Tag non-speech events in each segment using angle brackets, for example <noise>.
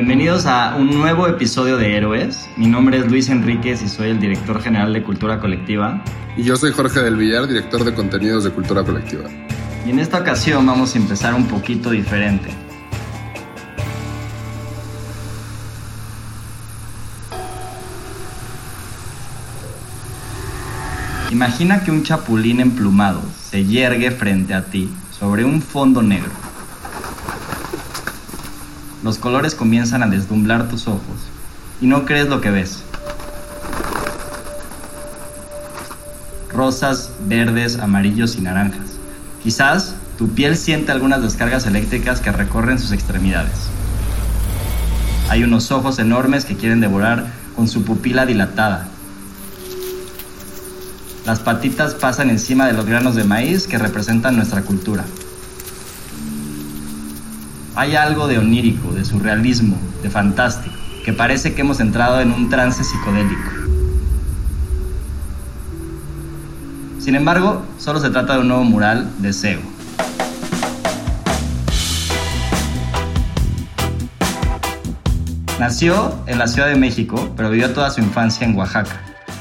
Bienvenidos a un nuevo episodio de Héroes. Mi nombre es Luis Enríquez y soy el director general de Cultura Colectiva. Y yo soy Jorge del Villar, director de contenidos de Cultura Colectiva. Y en esta ocasión vamos a empezar un poquito diferente. Imagina que un chapulín emplumado se yergue frente a ti sobre un fondo negro. Los colores comienzan a deslumbrar tus ojos y no crees lo que ves. Rosas, verdes, amarillos y naranjas. Quizás tu piel siente algunas descargas eléctricas que recorren sus extremidades. Hay unos ojos enormes que quieren devorar con su pupila dilatada. Las patitas pasan encima de los granos de maíz que representan nuestra cultura. Hay algo de onírico, de surrealismo, de fantástico, que parece que hemos entrado en un trance psicodélico. Sin embargo, solo se trata de un nuevo mural de Sego. Nació en la Ciudad de México, pero vivió toda su infancia en Oaxaca,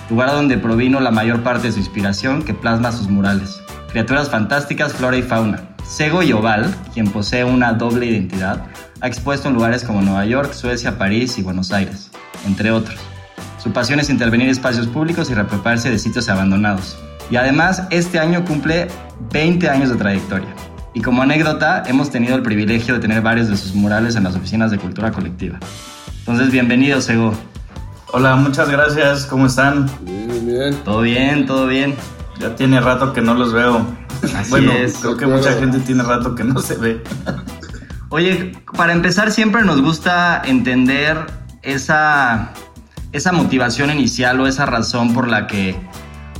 lugar donde provino la mayor parte de su inspiración que plasma sus murales. Criaturas fantásticas, flora y fauna. Sego Yoval, quien posee una doble identidad, ha expuesto en lugares como Nueva York, Suecia, París y Buenos Aires, entre otros. Su pasión es intervenir en espacios públicos y reapropiarse de sitios abandonados. Y además, este año cumple 20 años de trayectoria. Y como anécdota, hemos tenido el privilegio de tener varios de sus murales en las oficinas de cultura colectiva. Entonces, bienvenido, Sego. Hola, muchas gracias. ¿Cómo están? Bien, bien. Todo bien, todo bien. Ya tiene rato que no los veo. Así bueno, es. creo que mucha gente tiene rato que no se ve. <laughs> Oye, para empezar siempre nos gusta entender esa, esa motivación inicial o esa razón por la que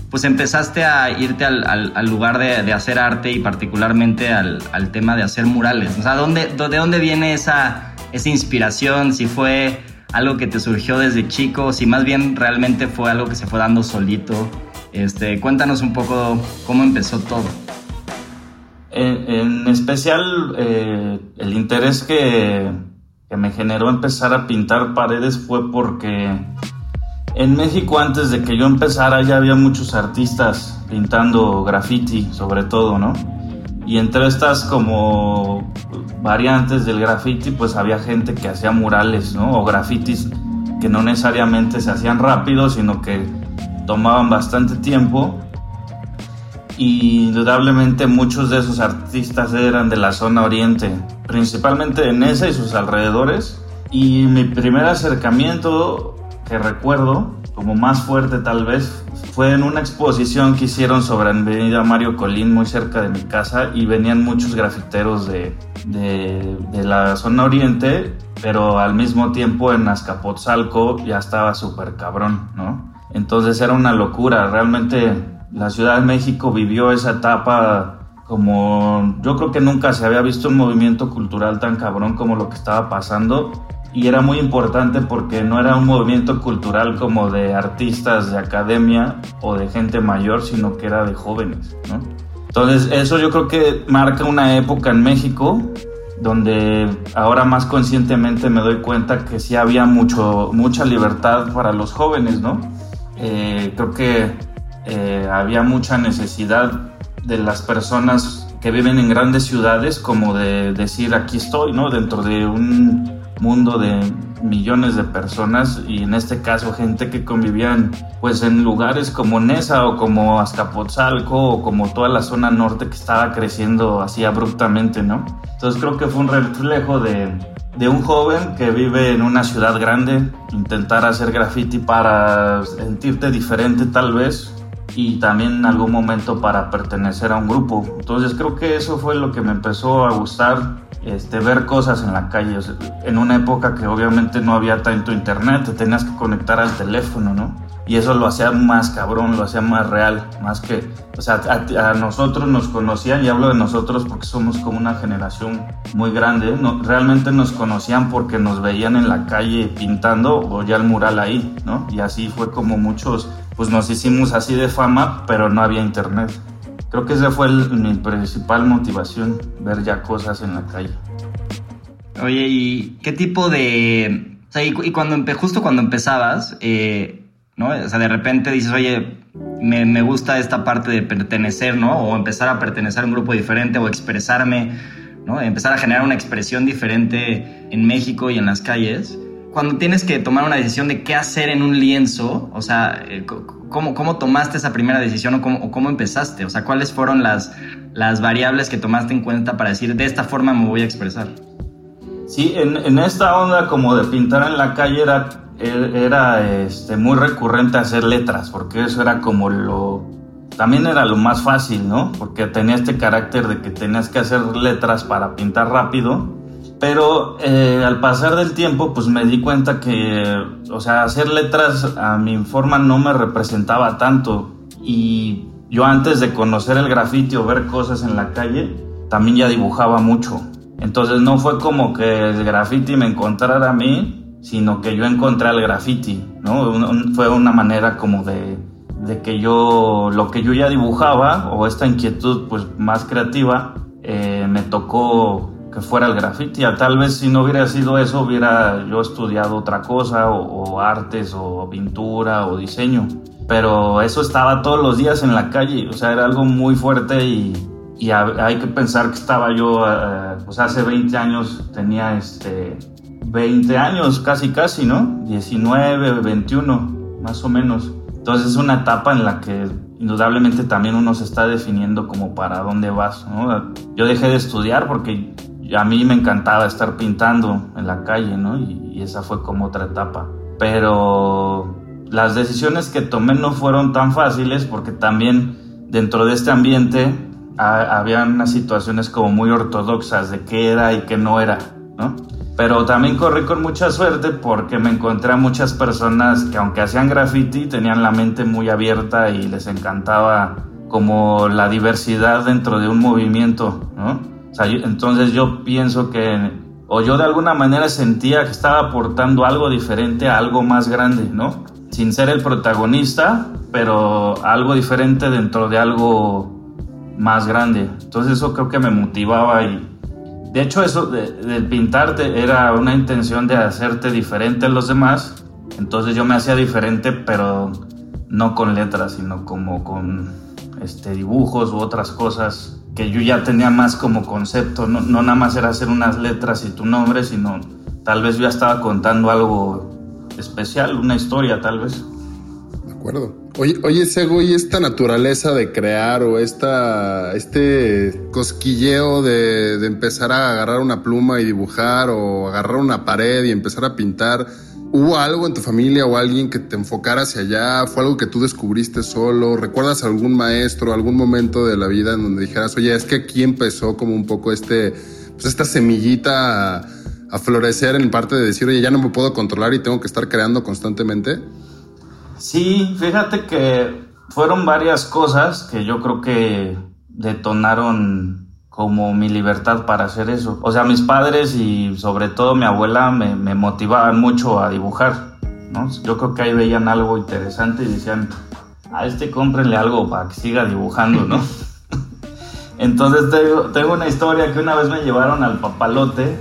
pues empezaste a irte al, al- al lugar de, de hacer arte y particularmente al, al tema de hacer murales. O sea, ¿dónde, ¿de dónde viene esa, esa inspiración? Si fue algo que te surgió desde chico, si más bien realmente fue algo que se fue dando solito. Este, cuéntanos un poco cómo empezó todo. En, especial, eh, el interés que, que me generó empezar a pintar paredes fue porque en México antes de que yo empezara ya había muchos artistas pintando graffiti, sobre todo, ¿no? Y entre estas como variantes del graffiti, pues había gente que hacía murales, ¿no? O grafitis que no necesariamente se hacían rápido, sino que tomaban bastante tiempo. Indudablemente muchos de esos artistas eran de la zona oriente, principalmente en esa y sus alrededores. Y mi primer acercamiento que recuerdo, como más fuerte tal vez, fue en una exposición que hicieron sobre Avenida Mario Colín, muy cerca de mi casa, y venían muchos grafiteros de, de, de la zona oriente, pero al mismo tiempo en Azcapotzalco ya estaba súper cabrón, ¿no? Entonces era una locura, realmente la Ciudad de México vivió esa etapa como yo creo que nunca se había visto un movimiento cultural tan cabrón como lo que estaba pasando y era muy importante porque no era un movimiento cultural como de artistas de academia o de gente mayor, sino que era de jóvenes, ¿no? Entonces eso yo creo que marca una época en México donde ahora más conscientemente me doy cuenta que sí había mucho, mucha libertad para los jóvenes, ¿no? Eh, creo que eh, había mucha necesidad de las personas que viven en grandes ciudades como de decir aquí estoy, ¿no? Dentro de un mundo de millones de personas y en este caso gente que convivían pues en lugares como Nesa o como Azcapotzalco o como toda la zona norte que estaba creciendo así abruptamente, ¿no? Entonces creo que fue un reflejo de, de un joven que vive en una ciudad grande, intentar hacer graffiti para sentirte diferente tal vez, y también en algún momento para pertenecer a un grupo. Entonces creo que eso fue lo que me empezó a gustar, este, ver cosas en la calle. en una época que obviamente no había tanto internet, te tenías que conectar al teléfono, ¿no? Y eso lo hacía más cabrón, lo hacía más real, más que, o sea, a, nosotros nos conocían, y hablo de nosotros porque somos como una generación muy grande, no, realmente nos conocían porque nos veían en la calle pintando o ya el mural ahí, ¿no? Y así fue como muchos pues nos hicimos así de fama, pero no había internet. Creo que esa fue mi principal motivación, ver ya cosas en la calle. Oye, ¿y qué tipo de... O sea, y, cuando justo cuando empezabas, eh, ¿no? O sea, de repente dices, oye, me, me, gusta esta parte de pertenecer, ¿no? O empezar a pertenecer a un grupo diferente o expresarme, ¿no? Empezar a generar una expresión diferente en México y en las calles cuando tienes que tomar una decisión de qué hacer en un lienzo, o sea, eh, ¿cómo, cómo tomaste esa primera decisión o cómo, cómo, empezaste? O sea, ¿cuáles fueron las, las variables que tomaste en cuenta para decir, de esta forma me voy a expresar? Sí, en, en esta onda como de pintar en la calle era, era este, muy recurrente hacer letras, porque eso era como lo... También era lo más fácil, ¿no? Porque tenía este carácter de que tenías que hacer letras para pintar rápido pero eh, al pasar del tiempo, pues me di cuenta que, o sea, hacer letras a mi forma no me representaba tanto. Y yo antes de conocer el grafiti o ver cosas en la calle, también ya dibujaba mucho. Entonces no fue como que el graffiti me encontrara a mí, sino que yo encontré al graffiti, ¿no? fue una manera como de, de, que yo, lo que yo ya dibujaba, o esta inquietud pues más creativa, eh, me tocó que fuera el graffiti. Tal vez si no hubiera sido eso, hubiera yo estudiado otra cosa, o, artes, o pintura, o diseño. Pero eso estaba todos los días en la calle, o sea, era algo muy fuerte y, y hay que pensar que estaba yo, eh, pues hace 20 años tenía este 20 años, casi casi, ¿no? 19, 21, más o menos. Entonces es una etapa en la que indudablemente también uno se está definiendo como para dónde vas, ¿no? Yo dejé de estudiar porque a mí me encantaba estar pintando en la calle, ¿no? Y, esa fue como otra etapa. Pero las decisiones que tomé no fueron tan fáciles porque también dentro de este ambiente había unas situaciones como muy ortodoxas de qué era y qué no era, ¿no? Pero también corrí con mucha suerte porque me encontré a muchas personas que aunque hacían graffiti tenían la mente muy abierta y les encantaba como la diversidad dentro de un movimiento, ¿no? Entonces yo pienso que, o yo de alguna manera sentía que estaba aportando algo diferente a algo más grande, ¿no? Sin ser el protagonista, pero algo diferente dentro de algo más grande. Entonces eso creo que me motivaba y de hecho eso de, pintarte era una intención de hacerte diferente a los demás. Entonces yo me hacía diferente, pero no con letras, sino como con este, dibujos u otras cosas que yo ya tenía más como concepto, no, no nada más era hacer unas letras y tu nombre, sino tal vez yo ya estaba contando algo especial, una historia tal vez. Oye, oye Sego, ¿y esta naturaleza de crear o esta, este cosquilleo de, empezar a agarrar una pluma y dibujar o agarrar una pared y empezar a pintar? ¿Hubo algo en tu familia o alguien que te enfocara hacia allá? ¿Fue algo que tú descubriste solo? ¿Recuerdas algún maestro, algún momento de la vida en donde dijeras, oye, es que aquí empezó como un poco este, pues esta semillita a, florecer en parte de decir, oye, ya no me puedo controlar y tengo que estar creando constantemente? Sí, fíjate que fueron varias cosas que yo creo que detonaron como mi libertad para hacer eso. O sea, mis padres y sobre todo mi abuela me, motivaban mucho a dibujar, ¿no? Yo creo que ahí veían algo interesante y decían, a este cómprenle algo para que siga dibujando, ¿no? <laughs> Entonces tengo, una historia que una vez me llevaron al papalote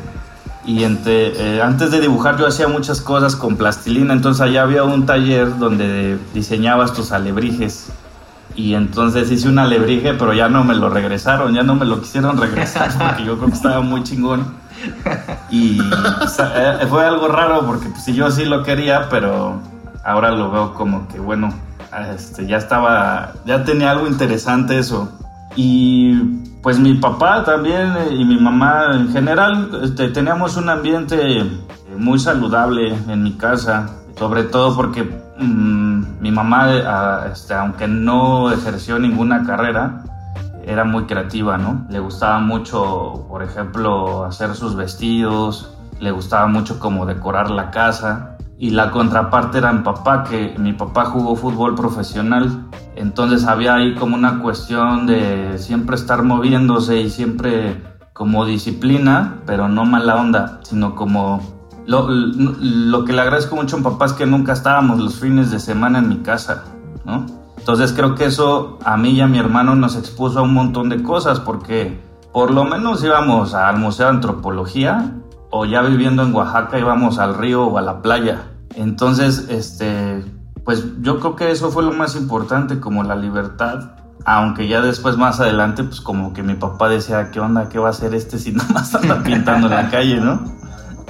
y eh, antes de dibujar yo hacía muchas cosas con plastilina, entonces allá había un taller donde diseñabas tus alebrijes y entonces hice un alebrije, pero ya no me lo regresaron, ya no me lo quisieron regresar <laughs> porque yo creo que estaba muy chingón. Y eh, fue algo raro porque pues, yo sí lo quería, pero ahora lo veo como que bueno, este, ya estaba, ya tenía algo interesante eso. Y pues mi papá también eh, y mi mamá en general este, teníamos un ambiente muy saludable en mi casa, sobre todo porque mm, mi mamá, eh, este, aunque no ejerció ninguna carrera, era muy creativa, ¿no? Le gustaba mucho, por ejemplo, hacer sus vestidos, le gustaba mucho como decorar la casa y la contraparte era mi papá, que mi papá jugó fútbol profesional, entonces había ahí como una cuestión de siempre estar moviéndose y siempre como disciplina, pero no mala onda, sino como lo, lo que le agradezco mucho a mi papá es que nunca estábamos los fines de semana en mi casa, ¿no? Entonces creo que eso a mí y a mi hermano nos expuso a un montón de cosas porque por lo menos íbamos al Museo de Antropología o ya viviendo en Oaxaca íbamos al río o a la playa. Entonces, este, pues yo creo que eso fue lo más importante, como la libertad. Aunque ya después, más adelante, pues como que mi papá decía, ¿qué onda? ¿Qué va a hacer este si nada más anda pintando en la calle, no?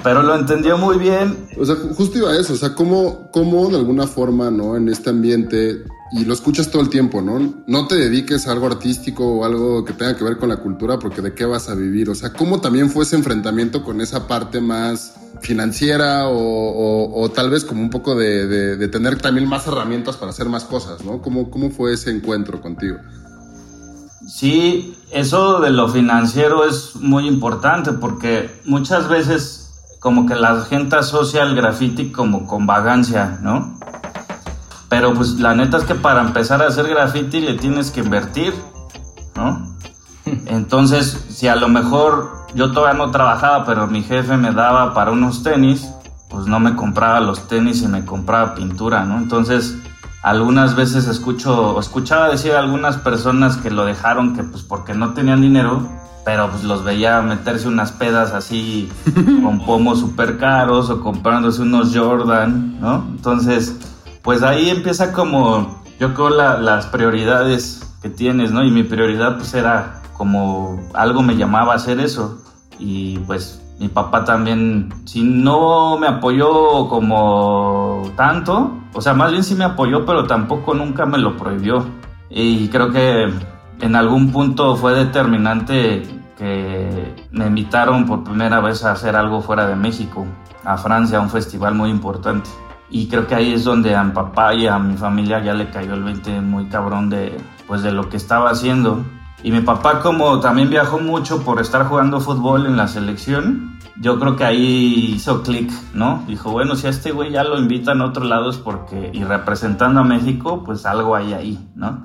Pero lo entendió muy bien. O sea, justo iba eso, o sea, ¿cómo, cómo de alguna forma, ¿no? En este ambiente y lo escuchas todo el tiempo, ¿no? No te dediques a algo artístico o algo que tenga que ver con la cultura porque de qué vas a vivir. O sea, ¿cómo también fue ese enfrentamiento con esa parte más financiera o, tal vez como un poco de, tener también más herramientas para hacer más cosas, ¿no? ¿Cómo, ¿Cómo fue ese encuentro contigo? Sí, eso de lo financiero es muy importante porque muchas veces como que la gente asocia el graffiti como con vagancia, ¿no? Pero pues la neta es que para empezar a hacer graffiti le tienes que invertir, ¿no? <laughs> Entonces, si a lo mejor yo todavía no trabajaba, pero mi jefe me daba para unos tenis, pues no me compraba los tenis y me compraba pintura, ¿no? Entonces, algunas veces escucho, escuchaba decir a algunas personas que lo dejaron que pues porque no tenían dinero, pero pues los veía meterse unas pedas así <laughs> con pomos súper caros o comprándose unos Jordan, ¿no? Entonces, pues ahí empieza como, yo creo, las prioridades que tienes, ¿no? Y mi prioridad pues era como algo me llamaba a hacer eso. Y pues mi papá también, si no me apoyó como tanto, o sea, más bien sí me apoyó, pero tampoco nunca me lo prohibió. Y creo que en algún punto fue determinante que me invitaron por primera vez a hacer algo fuera de México, a Francia, a un festival muy importante. Y creo que ahí es donde a mi papá y a mi familia ya le cayó el 20 muy cabrón de, pues, de lo que estaba haciendo. Y mi papá como también viajó mucho por estar jugando fútbol en la selección, yo creo que ahí hizo clic, ¿no? Dijo, bueno, si a este güey ya lo invitan a otros lados porque, y representando a México, pues algo hay ahí, ¿no?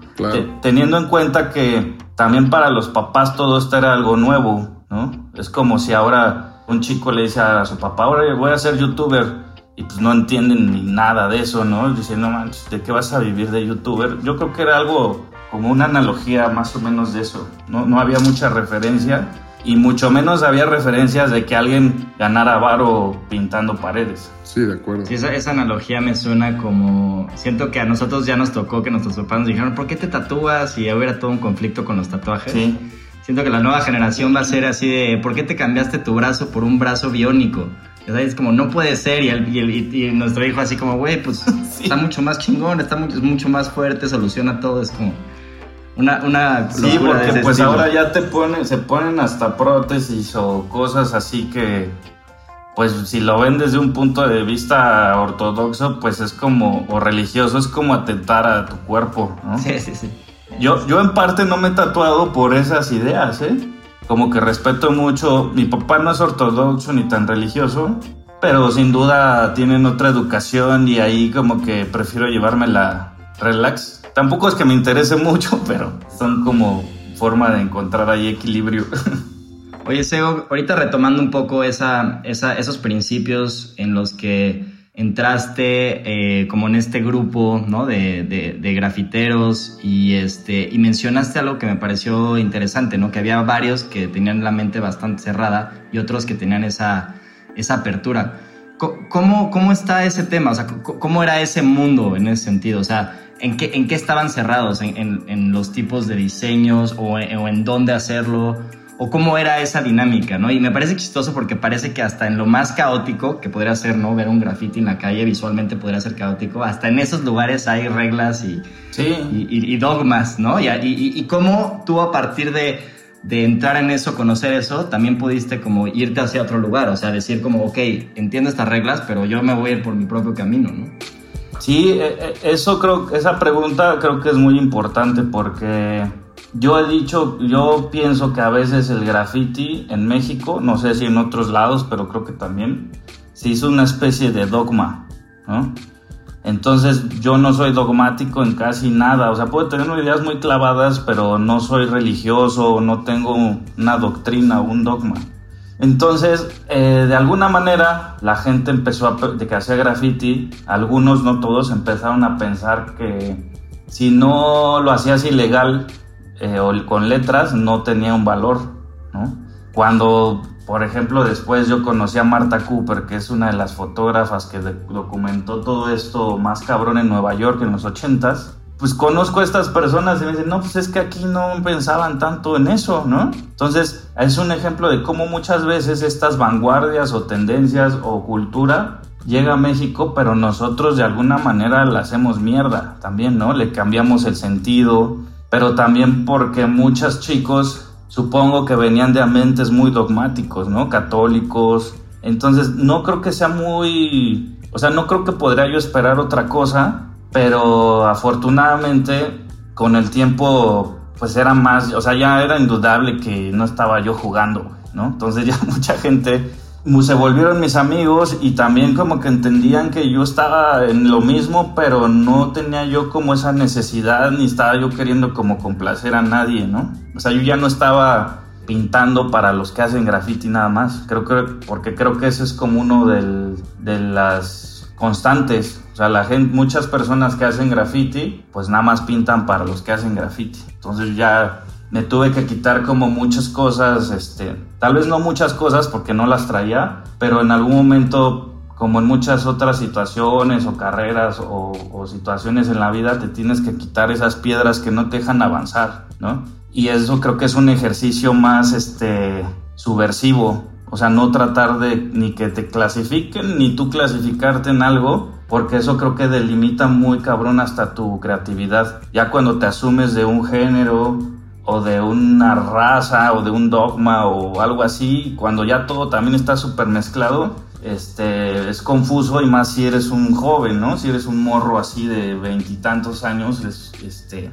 teniendo en cuenta que también para los papás todo esto era algo nuevo, ¿no? Es como si ahora un chico le dice a su papá, ahora voy a ser youtuber y pues no entienden ni nada de eso, ¿no? Dicen, no manches, ¿de qué vas a vivir de youtuber? Yo creo que era algo como una analogía más o menos de eso, no, no había mucha referencia y mucho menos había referencias de que alguien ganara varo pintando paredes. Sí, de acuerdo. Sí, esa, esa, analogía me suena como... Siento que a nosotros ya nos tocó que nuestros papás nos dijeron, ¿por qué te tatúas? Y hubiera todo un conflicto con los tatuajes. Sí. Siento que la nueva generación va a ser así de, ¿por qué te cambiaste tu brazo por un brazo biónico? Es como, no puede ser. Y, el, y, nuestro hijo así como, güey, pues <laughs> está mucho más chingón, está mucho, mucho más fuerte, soluciona todo. Es como una, una Sí, porque pues ahora ya te ponen, se ponen hasta prótesis o cosas así que, pues si lo ven desde un punto de vista ortodoxo, pues es como, o religioso, es como atentar a tu cuerpo, ¿no? Sí, sí, sí. Yo, yo en parte no me he tatuado por esas ideas, ¿eh? Como que respeto mucho, mi papá no es ortodoxo ni tan religioso, pero sin duda tienen otra educación y ahí como que prefiero llevármela relax. Tampoco es que me interese <laughs> mucho, pero son como forma de encontrar ahí equilibrio. <laughs> Oye, Sego, ahorita retomando un poco esa, esos principios en los que entraste eh, como en este grupo ¿no? de, de, grafiteros y, este, y mencionaste algo que me pareció interesante, ¿no? que había varios que tenían la mente bastante cerrada y otros que tenían esa, esa apertura. ¿Cómo, ¿Cómo está ese tema? O sea, ¿cómo era ese mundo en ese sentido? O sea, ¿en qué, en qué estaban cerrados? ¿En, en, los tipos de diseños o en, o en dónde hacerlo? O cómo era esa dinámica, ¿no? Y me parece chistoso porque parece que hasta en lo más caótico que podría ser, ¿no? Ver un graffiti en la calle visualmente podría ser caótico, hasta en esos lugares hay reglas y, y, dogmas, ¿no? Y, y, cómo tú a partir de, de, entrar en eso, conocer eso, también pudiste como irte hacia otro lugar, o sea, decir como, ok, entiendo estas reglas, pero yo me voy a ir por mi propio camino, ¿no? Sí, e, e, eso creo, esa pregunta creo que es muy importante porque yo he dicho, yo pienso que a veces el graffiti en México, no sé si en otros lados, pero creo que también, se hizo una especie de dogma. Entonces yo no soy dogmático en casi nada, o sea, puedo tener ideas muy clavadas, pero no soy religioso, no tengo una doctrina o un dogma. Entonces, eh, de alguna manera, la gente empezó a, de que hacía graffiti, algunos, no todos, empezaron a pensar que si no lo hacías ilegal, eh, o con letras no tenía un valor, ¿no? Cuando, por ejemplo, después yo conocí a Marta Cooper, que es una de las fotógrafas que documentó todo esto más cabrón en Nueva York en los ochentas, pues conozco a estas personas y me dicen, no, pues es que aquí no pensaban tanto en eso, ¿no? Entonces, es un ejemplo de cómo muchas veces estas vanguardias o tendencias o cultura llega a México, pero nosotros de alguna manera la hacemos mierda también, ¿no? Le cambiamos el sentido, pero también porque muchos chicos supongo que venían de ambientes muy dogmáticos, ¿no? Católicos. Entonces, no creo que sea muy, o sea, no creo que podría yo esperar otra cosa, pero afortunadamente con el tiempo pues era más, o sea, ya era indudable que no estaba yo jugando, ¿no? Entonces <laughs> ya mucha gente se volvieron mis amigos y también como que entendían que yo estaba en lo mismo, pero no tenía yo como esa necesidad ni estaba yo queriendo como complacer a nadie, ¿no? O sea, yo ya no estaba pintando para los que hacen graffiti nada más, creo que porque creo que ese es como uno de las constantes, o sea, la gente, muchas personas que hacen graffiti, pues nada más pintan para los que hacen graffiti. Entonces ya me tuve que quitar como muchas cosas, este, tal vez no muchas cosas porque no las traía, pero en algún momento, como en muchas otras situaciones o carreras o, situaciones en la vida, te tienes que quitar esas piedras que no te dejan avanzar, ¿no? Y eso creo que es un ejercicio más, este, subversivo, o sea, no tratar de ni que te clasifiquen ni tú clasificarte en algo, porque eso creo que delimita muy cabrón hasta tu creatividad. Ya cuando te asumes de un género o de una raza o de un dogma o algo así, cuando ya todo también está súper mezclado, este, es confuso y más si eres un joven, ¿no? Si eres un morro así de veintitantos años, este...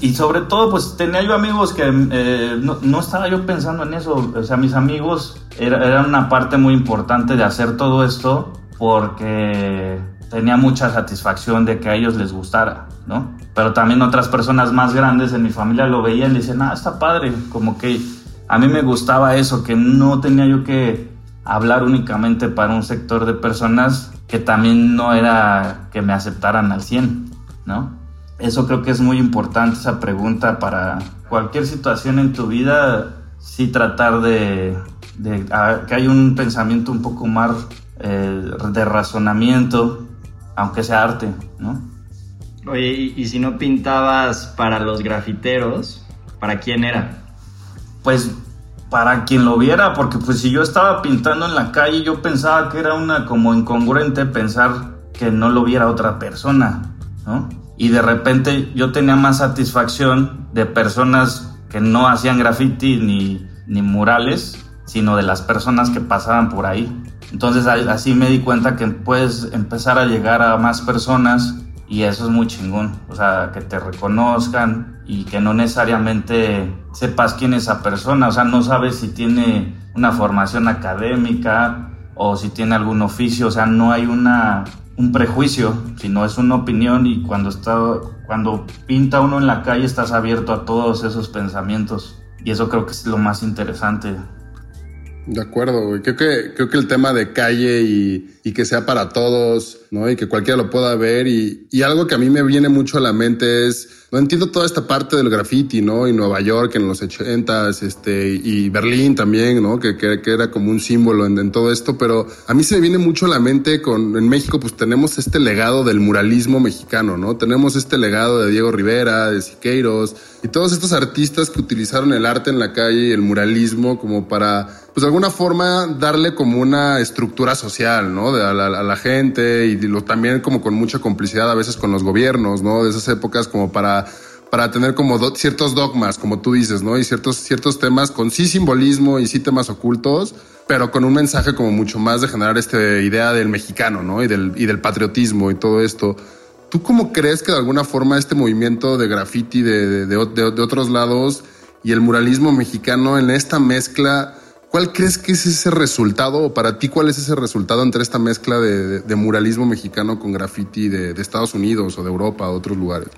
Y sobre todo, pues tenía yo amigos que eh, no, estaba yo pensando en eso. O sea, mis amigos eran una parte muy importante de hacer todo esto porque tenía mucha satisfacción de que a ellos les gustara, ¿no? Pero también otras personas más grandes en mi familia lo veían y decían, ah, está padre, como que a mí me gustaba eso, que no tenía yo que hablar únicamente para un sector de personas que también no era que me aceptaran al 100, ¿no? Eso creo que es muy importante, esa pregunta para cualquier situación en tu vida, sí tratar de, que haya un pensamiento un poco más eh, de razonamiento, aunque sea arte, ¿no? Oye, y, si no pintabas para los grafiteros, ¿para quién era? Pues para quien lo viera, porque pues si yo estaba pintando en la calle, yo pensaba que era una como incongruente pensar que no lo viera otra persona, ¿no? Y de repente yo tenía más satisfacción de personas que no hacían graffiti ni, ni murales, sino de las personas que pasaban por ahí. Entonces así me di cuenta que puedes empezar a llegar a más personas y eso es muy chingón. O sea, que te reconozcan y que no necesariamente sepas quién es esa persona. O sea, no sabes si tiene una formación académica o si tiene algún oficio, o sea, no hay una, un prejuicio, sino es una opinión y cuando, está, cuando pinta uno en la calle estás abierto a todos esos pensamientos y eso creo que es lo más interesante. De acuerdo, güey. Creo que, creo que el tema de calle y, y, que sea para todos, ¿no? Y que cualquiera lo pueda ver. Y, y algo que a mí me viene mucho a la mente es no entiendo toda esta parte del graffiti, ¿no? Y Nueva York en los 80 este, y Berlín también, ¿no? Que, que, que era como un símbolo en, todo esto, pero a mí se me viene mucho a la mente con, en México, pues tenemos este legado del muralismo mexicano, ¿no? Tenemos este legado de Diego Rivera, de Siqueiros, y todos estos artistas que utilizaron el arte en la calle el muralismo como para, pues de alguna forma, darle como una estructura social, ¿no? A, la, a la gente y lo, también como con mucha complicidad a veces con los gobiernos, ¿no? De esas épocas como para para tener como do, ciertos dogmas, como tú dices, ¿no? Y ciertos, ciertos temas con sí simbolismo y sí temas ocultos, pero con un mensaje como mucho más de generar esta idea del mexicano, ¿no? Y del, y del patriotismo y todo esto. ¿Tú cómo crees que de alguna forma este movimiento de graffiti de, de, de, de otros lados y el muralismo mexicano en esta mezcla, ¿cuál crees que es ese resultado o para ti cuál es ese resultado entre esta mezcla de, muralismo mexicano con graffiti de, Estados Unidos o de Europa o otros lugares?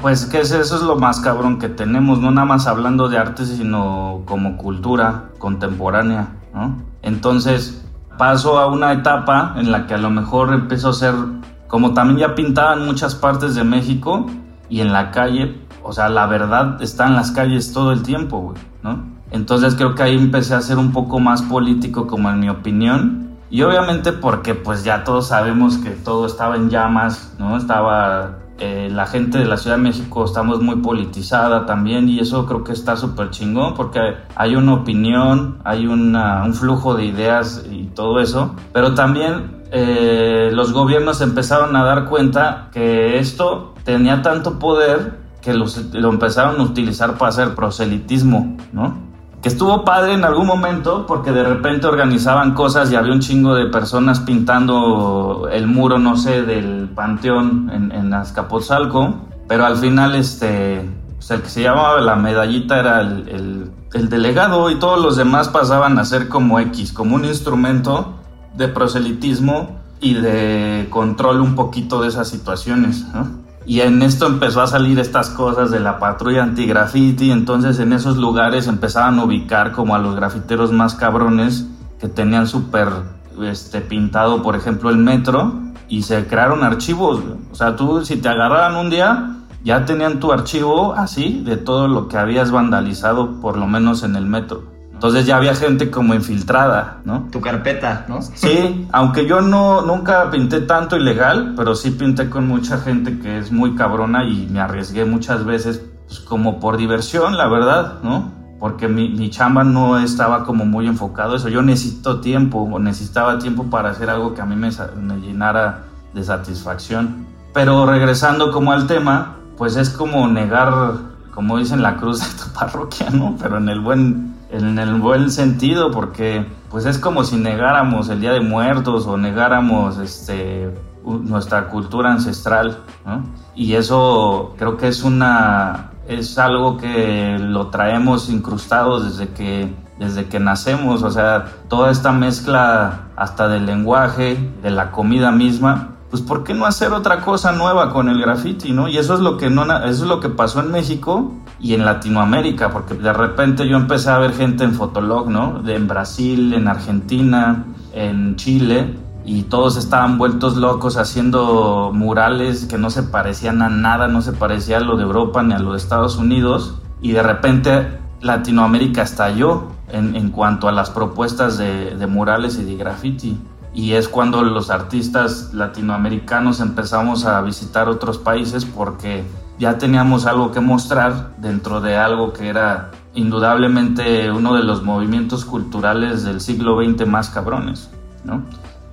Pues que eso es lo más cabrón que tenemos, no nada más hablando de arte, sino como cultura contemporánea, ¿no? Entonces paso a una etapa en la que a lo mejor empezó a ser, como también ya pintaba en muchas partes de México y en la calle, o sea, la verdad está en las calles todo el tiempo, güey, ¿no? Entonces creo que ahí empecé a ser un poco más político, como en mi opinión, y obviamente porque pues ya todos sabemos que todo estaba en llamas, ¿no? Estaba eh, la gente de la Ciudad de México estamos muy politizada también y eso creo que está súper chingón porque hay una opinión, hay una, un flujo de ideas y todo eso, pero también eh, los gobiernos empezaron a dar cuenta que esto tenía tanto poder que los, lo empezaron a utilizar para hacer proselitismo, ¿no? Que estuvo padre en algún momento porque de repente organizaban cosas y había un chingo de personas pintando el muro, no sé, del panteón en, en Azcapotzalco, pero al final este, pues el que se llamaba la medallita era el, el, el, delegado y todos los demás pasaban a ser como X, como un instrumento de proselitismo y de control un poquito de esas situaciones. Y en esto empezó a salir estas cosas de la patrulla anti-graffiti, entonces en esos lugares empezaban a ubicar como a los grafiteros más cabrones que tenían súper este, pintado, por ejemplo, el metro, y se crearon archivos. O sea, tú si te agarraban un día, ya tenían tu archivo así de todo lo que habías vandalizado, por lo menos en el metro. Entonces ya había gente como infiltrada, ¿no? Tu carpeta, ¿no? Sí, aunque yo no nunca pinté tanto ilegal, pero sí pinté con mucha gente que es muy cabrona y me arriesgué muchas veces pues, como por diversión, la verdad, ¿no? Porque mi, mi chamba no estaba como muy enfocado a eso. Yo necesito tiempo, o necesitaba tiempo para hacer algo que a mí me, me llenara de satisfacción. Pero regresando como al tema, pues es como negar, como dicen, la cruz de tu parroquia, ¿no? Pero en el buen en el buen sentido, porque pues es como si negáramos el Día de Muertos o negáramos este, nuestra cultura ancestral, ¿no? Y eso creo que es una es algo que lo traemos incrustados desde que desde que nacemos, o sea, toda esta mezcla hasta del lenguaje, de la comida misma, pues ¿por qué no hacer otra cosa nueva con el graffiti, no? Y eso es lo que no eso es lo que pasó en México y en Latinoamérica, porque de repente yo empecé a ver gente en Fotolog, ¿no? En Brasil, en Argentina, en Chile y todos estaban vueltos locos haciendo murales que no se parecían a nada, no se parecía a lo de Europa ni a lo de Estados Unidos y de repente Latinoamérica estalló en, cuanto a las propuestas de murales y de graffiti y es cuando los artistas latinoamericanos empezamos a visitar otros países porque ya teníamos algo que mostrar dentro de algo que era indudablemente uno de los movimientos culturales del siglo XX más cabrones, ¿no?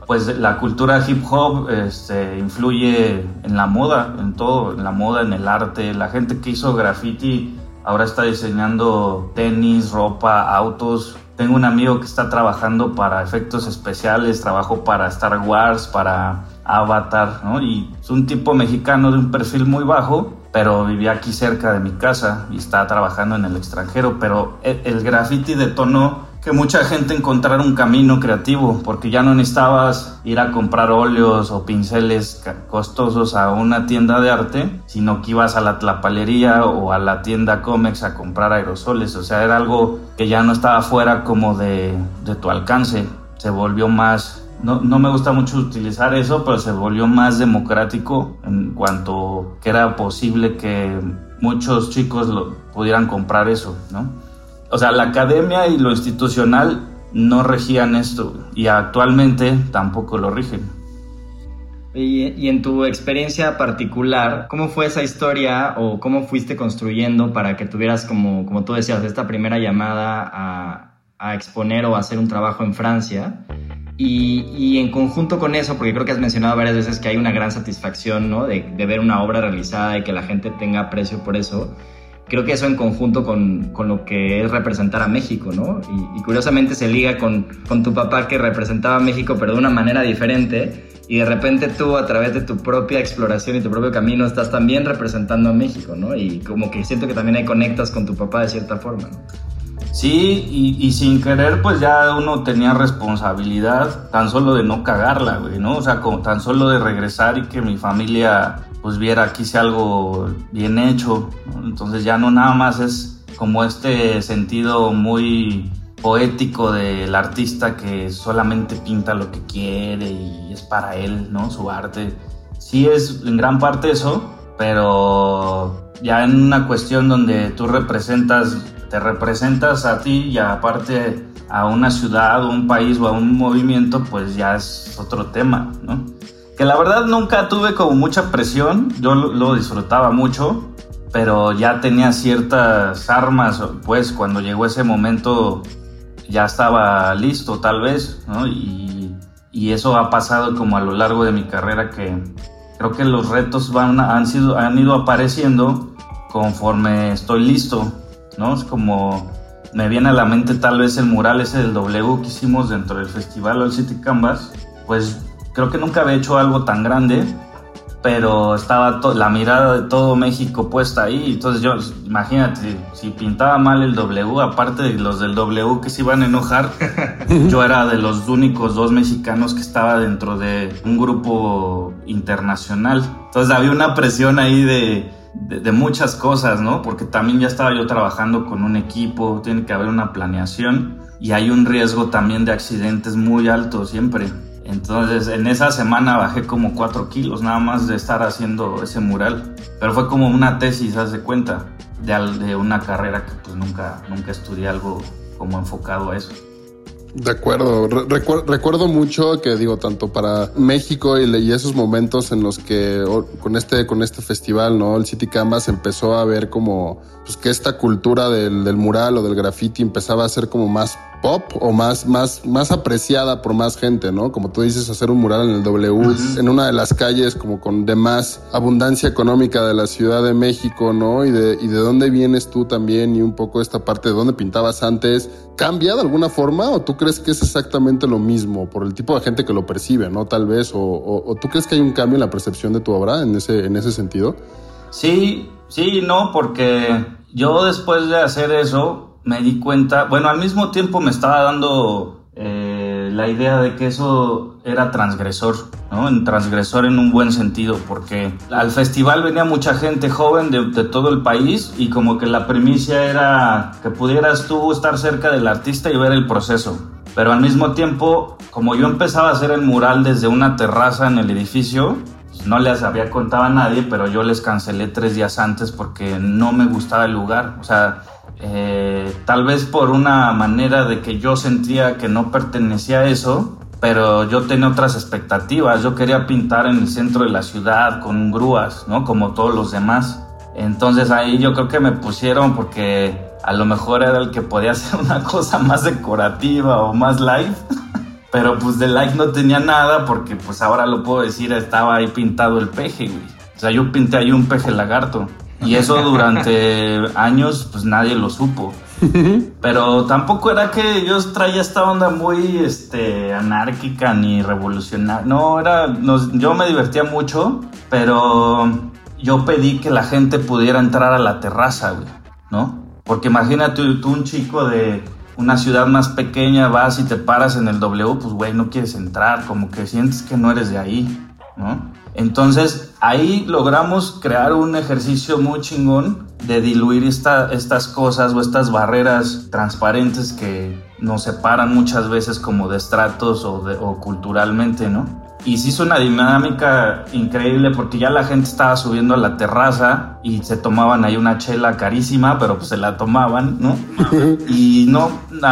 Pues la cultura hip hop este, influye en la moda, en todo, en la moda, en el arte. La gente que hizo graffiti ahora está diseñando tenis, ropa, autos, tengo un amigo que está trabajando para efectos especiales, trabajó para Star Wars, para Avatar, ¿no? Y es un tipo mexicano de un perfil muy bajo, pero vivía aquí cerca de mi casa y está trabajando en el extranjero. Pero el, el graffiti detonó que mucha gente encontrara un camino creativo, porque ya no necesitabas ir a comprar óleos o pinceles costosos a una tienda de arte, sino que ibas a la tlapalería o a la tienda Comex a comprar aerosoles. O sea, era algo que ya no estaba fuera como de, de tu alcance. Se volvió más no, no, me gusta mucho utilizar eso, pero se volvió más democrático en cuanto que era posible que muchos chicos lo, pudieran comprar eso, ¿no? O sea, la academia y lo institucional no regían esto y actualmente tampoco lo rigen. Y, en tu experiencia particular, ¿cómo fue esa historia o cómo fuiste construyendo para que tuvieras, como, como tú decías, esta primera llamada a, exponer o hacer un trabajo en Francia? Y, y, en conjunto con eso, porque creo que has mencionado varias veces que hay una gran satisfacción ¿no? de, de ver una obra realizada y que la gente tenga aprecio por eso creo que eso en conjunto con, con, lo que es representar a México, ¿no? Y, curiosamente se liga con, con, tu papá que representaba a México, pero de una manera diferente. Y de repente tú, a través de tu propia exploración y tu propio camino, estás también representando a México, ¿no? Y como que siento que también hay conectas con tu papá de cierta forma, ¿no? Sí, y, sin querer, pues ya uno tenía responsabilidad tan solo de no cagarla, güey, ¿no? O sea, tan solo de regresar y que mi familia pues viera que hice algo bien hecho. Entonces ya no nada más es como este sentido muy poético del artista que solamente pinta lo que quiere y es para él, ¿no? Su arte. Sí es en gran parte eso, pero ya en una cuestión donde tú representas, te representas a ti y aparte a una ciudad o un país o a un movimiento, pues ya es otro tema, ¿no? Que la verdad nunca tuve como mucha presión, yo lo, disfrutaba mucho, pero ya tenía ciertas armas, pues cuando llegó ese momento ya estaba listo tal vez, ¿no? Y, y, eso ha pasado como a lo largo de mi carrera que creo que los retos van, han, sido, han ido apareciendo conforme estoy listo, ¿no? Es como me viene a la mente tal vez el mural ese del W que hicimos dentro del festival All City Canvas, pues creo que nunca había hecho algo tan grande, pero estaba la mirada de todo México puesta ahí. Entonces yo, imagínate, si pintaba mal el W, aparte de los del W que se iban a enojar, <laughs> yo era de los únicos dos mexicanos que estaba dentro de un grupo internacional. Entonces había una presión ahí de, de, de muchas cosas, ¿no? Porque también ya estaba yo trabajando con un equipo, tiene que haber una planeación y hay un riesgo también de accidentes muy alto siempre. Entonces en esa semana bajé como 4 kilos nada más de estar haciendo ese mural. Pero fue como una tesis, haz de cuenta, de, una carrera que pues nunca, nunca estudié algo como enfocado a eso. De acuerdo, recuerdo mucho que digo, tanto para México y, esos momentos en los que con este, con este festival, ¿no? El City Canvas empezó a ver como pues, que esta cultura del mural o del graffiti empezaba a ser como más pop o más, más, más apreciada por más gente, ¿no? Como tú dices, hacer un mural en el W, en una de las calles como con de más abundancia económica de la Ciudad de México, ¿no? Y de, y de dónde vienes tú también y un poco esta parte de dónde pintabas antes, ¿cambia de alguna forma o tú crees que es exactamente lo mismo por el tipo de gente que lo percibe, ¿no? Tal vez, o, o, tú crees que hay un cambio en la percepción de tu obra en ese, en ese sentido? Sí, sí, no, porque yo después de hacer eso, me di cuenta, bueno, al mismo tiempo me estaba dando eh, la idea de que eso era transgresor, ¿no? En transgresor en un buen sentido, porque al festival venía mucha gente joven de, de, todo el país y como que la primicia era que pudieras tú estar cerca del artista y ver el proceso. Pero al mismo tiempo, como yo empezaba a hacer el mural desde una terraza en el edificio, pues no les había contado a nadie, pero yo les cancelé tres días antes porque no me gustaba el lugar. O sea, eh, tal vez por una manera de que yo sentía que no pertenecía a eso, pero yo tenía otras expectativas. Yo quería pintar en el centro de la ciudad con grúas, ¿no? Como todos los demás. Entonces ahí yo creo que me pusieron porque a lo mejor era el que podía <laughs> hacer una cosa más decorativa o más live. <laughs> Pero pues de live no tenía nada porque pues ahora lo puedo decir, estaba ahí pintado el peje, O sea, yo pinté ahí un peje lagarto. Y eso durante años, pues nadie lo supo. <laughs> Pero tampoco era que yo traía esta onda muy este, anárquica ni revolucionaria. No, era. yo me divertía mucho, pero yo pedí que la gente pudiera entrar a la terraza, güey, ¿no? Porque imagínate tú, un chico de una ciudad más pequeña, vas y te paras en el W, pues güey, no quieres entrar, como que sientes que no eres de ahí, ¿no? Entonces ahí logramos crear un ejercicio muy chingón de diluir estas cosas o estas barreras transparentes que nos separan muchas veces como de estratos o, o culturalmente, ¿no? Y se hizo una dinámica increíble porque ya la gente estaba subiendo a la terraza y se tomaban ahí una chela carísima, pero pues se la tomaban, ¿no? <laughs> y no,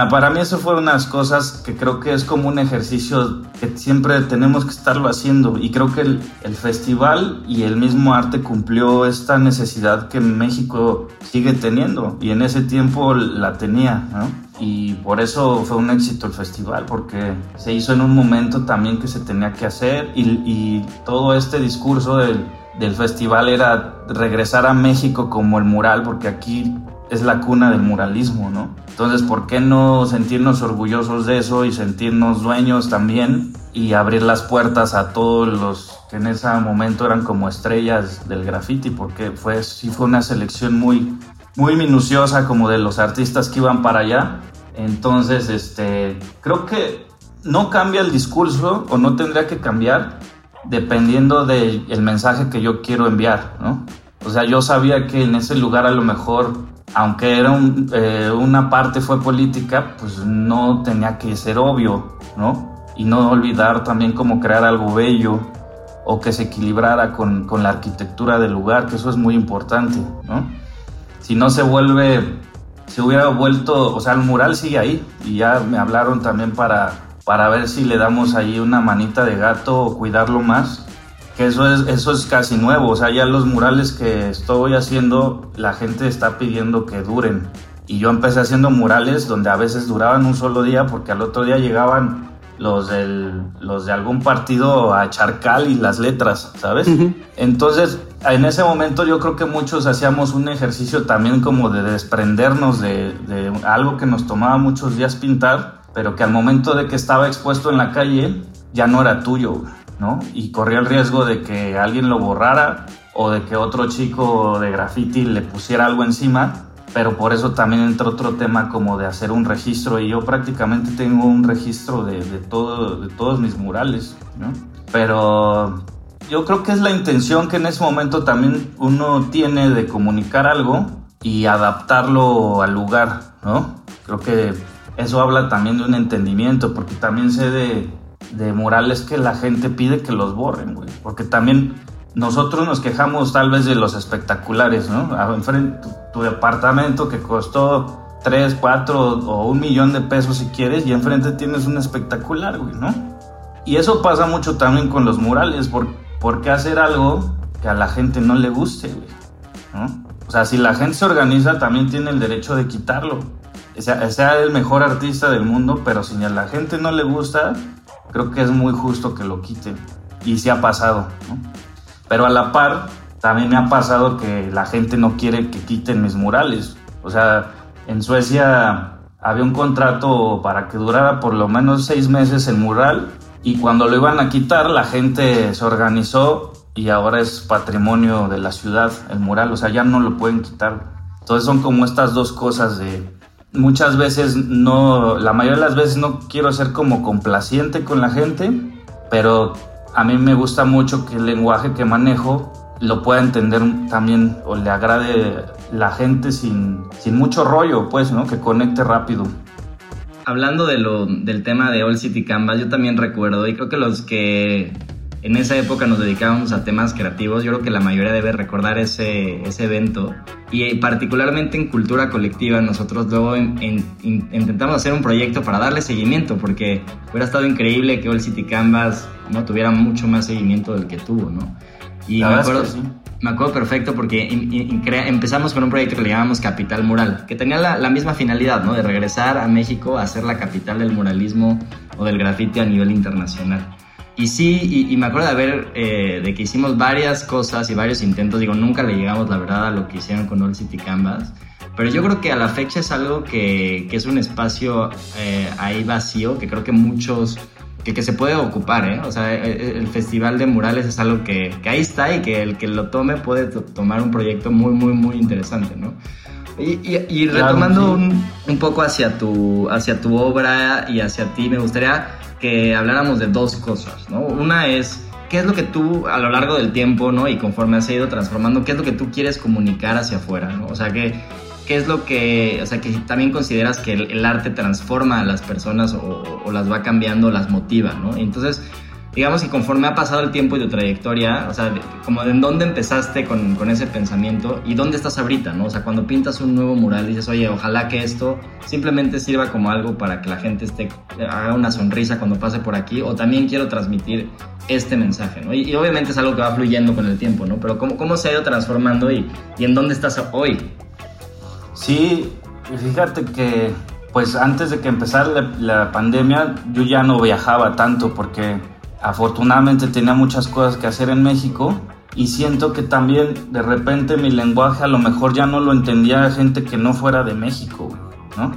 para mí eso fueron unas cosas que creo que es como un ejercicio que siempre tenemos que estarlo haciendo y creo que el, el festival y el mismo arte cumplió esta necesidad que México sigue teniendo y en ese tiempo la tenía, ¿no? Y por eso fue un éxito el festival, porque se hizo en un momento también que se tenía que hacer y, todo este discurso del, del, festival era regresar a México como el mural, porque aquí es la cuna del muralismo, ¿no? Entonces, ¿por qué no sentirnos orgullosos de eso y sentirnos dueños también y abrir las puertas a todos los que en ese momento eran como estrellas del graffiti? Porque fue, sí fue una selección muy, muy minuciosa como de los artistas que iban para allá. Entonces, este, creo que no cambia el discurso o no tendría que cambiar dependiendo del mensaje que yo quiero enviar, ¿no? O sea, yo sabía que en ese lugar a lo mejor, aunque era eh, una parte fue política, pues no tenía que ser obvio, ¿no? Y no olvidar también cómo crear algo bello o que se equilibrara con, con la arquitectura del lugar, que eso es muy importante, ¿no? Si no se vuelve, se hubiera vuelto, o sea, el mural sigue ahí y ya me hablaron también para, para ver si le damos ahí una manita de gato o cuidarlo más. Que eso es, eso es casi nuevo, o sea, ya los murales que estoy haciendo, la gente está pidiendo que duren. Y yo empecé haciendo murales donde a veces duraban un solo día porque al otro día llegaban los, del, los de algún partido a Charcal y las letras, ¿sabes? Entonces, en ese momento yo creo que muchos hacíamos un ejercicio también como de desprendernos de, de algo que nos tomaba muchos días pintar, pero que al momento de que estaba expuesto en la calle ya no era tuyo, ¿no? Y corría el riesgo de que alguien lo borrara o de que otro chico de graffiti le pusiera algo encima pero por eso también entra otro tema como de hacer un registro y yo prácticamente tengo un registro de, de, todo, de todos mis murales, ¿no? Pero yo creo que es la intención que en ese momento también uno tiene de comunicar algo y adaptarlo al lugar, ¿no? Creo que eso habla también de un entendimiento, porque también sé de, de murales que la gente pide que los borren, güey, porque también nosotros nos quejamos tal vez de los espectaculares, ¿no? Enfrente, tu departamento que costó 3, 4 o un millón de pesos si quieres y enfrente tienes un espectacular, güey, ¿no? Y eso pasa mucho también con los murales, ¿por, ¿por qué hacer algo que a la gente no le guste. O sea, si la gente se organiza, también tiene el derecho de quitarlo. Sea, sea el mejor artista del mundo, pero si a la gente no le gusta, creo que es muy justo que lo quiten. Y sí ha pasado. Pero a la par, también me ha pasado que la gente no quiere que quiten mis murales. O sea, en Suecia había un contrato para que durara por lo menos seis meses el mural y cuando lo iban a quitar la gente se organizó y ahora es patrimonio de la ciudad el mural, o sea, ya no lo pueden quitar. Entonces son como estas dos cosas de muchas veces no, la mayoría de las veces no quiero ser como complaciente con la gente, pero a mí me gusta mucho que el lenguaje que manejo lo pueda entender también o le agrade la gente sin, sin mucho rollo, pues, ¿no? Que conecte rápido. Hablando de lo, del tema de All City Canvas, yo también recuerdo, y creo que los que en esa época nos dedicábamos a temas creativos, yo creo que la mayoría debe recordar ese, ese evento. Y particularmente en cultura colectiva, nosotros luego intentamos hacer un proyecto para darle seguimiento, porque hubiera estado increíble que All City Canvas no tuviera mucho más seguimiento del que tuvo, ¿no? Y me acuerdo, me acuerdo perfecto porque empezamos con un proyecto que le llamamos Capital Mural, que tenía la, la, misma finalidad, ¿no? De regresar a México a ser la capital del muralismo o del grafiti a nivel internacional. Y sí, y, me acuerdo de haber, eh, de que hicimos varias cosas y varios intentos, digo, nunca le llegamos la verdad a lo que hicieron con All City Canvas, pero yo creo que a la fecha es algo que, que es un espacio eh, ahí vacío, que creo que muchos, que, que se puede ocupar, ¿eh? O sea, e, e, el Festival de Murales es algo que, que ahí está y que el que lo tome puede tomar un proyecto muy, muy, muy interesante, ¿no? Y, retomando un, un, poco hacia tu, hacia tu obra y hacia ti, me gustaría que habláramos de dos cosas, ¿no? Una es qué es lo que tú a lo largo del tiempo, ¿no? Y conforme has ido transformando, qué es lo que tú quieres comunicar hacia afuera, ¿no? O sea, que, qué es lo que, o sea, que también consideras que el, arte transforma a las personas o, o, las va cambiando, las motiva, ¿no? Entonces, digamos que conforme ha pasado el tiempo y tu trayectoria, o sea, como de en dónde empezaste con, con, ese pensamiento y dónde estás ahorita, ¿no? O sea, cuando pintas un nuevo mural dices, oye, ojalá que esto simplemente sirva como algo para que la gente esté, haga una sonrisa cuando pase por aquí, o también quiero transmitir este mensaje, ¿no? Y, obviamente es algo que va fluyendo con el tiempo, ¿no? Pero ¿cómo, cómo se ha ido transformando y, y en dónde estás hoy? Sí, fíjate que pues antes de que empezara la, pandemia yo ya no viajaba tanto porque afortunadamente tenía muchas cosas que hacer en México y siento que también de repente mi lenguaje a lo mejor ya no lo entendía gente que no fuera de México, ¿no?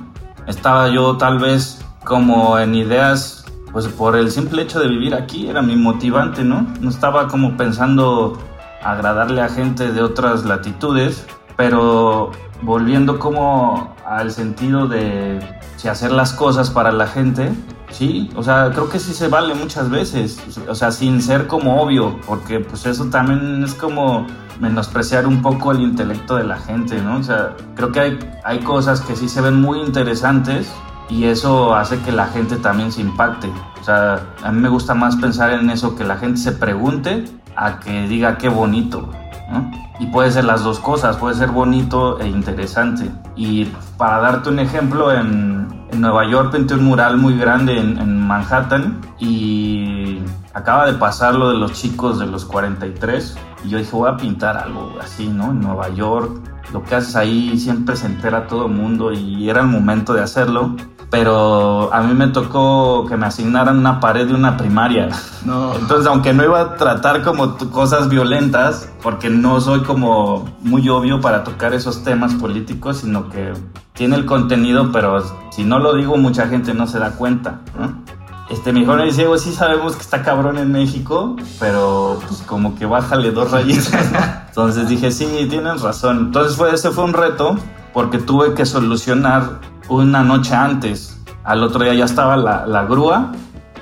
Estaba yo tal vez como en ideas, pues por el simple hecho de vivir aquí era mi motivante, ¿no? No estaba como pensando agradarle a gente de otras latitudes, pero volviendo como al sentido de si hacer las cosas para la gente, Sí, o sea, creo que sí se vale muchas veces, o sea, sin ser como obvio, porque pues eso también es como menospreciar un poco el intelecto de la gente, ¿no? O sea, creo que hay, hay cosas que sí se ven muy interesantes y eso hace que la gente también se impacte. O sea, a mí me gusta más pensar en eso, que la gente se pregunte a que diga qué bonito, ¿no? Y puede ser las dos cosas, puede ser bonito e interesante. Y para darte un ejemplo, en, en Nueva York pinté un mural muy grande en, en, Manhattan y acaba de pasar lo de los chicos de los 43 y yo dije voy a pintar algo así, ¿no? En Nueva York, lo que haces ahí siempre se entera todo el mundo y era el momento de hacerlo pero a mí me tocó que me asignaran una pared de una primaria. No. Entonces, aunque no iba a tratar como cosas violentas, porque no soy como muy obvio para tocar esos temas políticos, sino que tiene el contenido, pero si no lo digo, mucha gente no se da cuenta, ¿no? Este, mi me dice, sí sabemos que está cabrón en México, pero pues como que bájale dos rayitas. <laughs> Entonces dije, sí, tienes razón. Entonces fue, ese fue un reto, porque tuve que solucionar una noche antes. Al otro día ya estaba la, grúa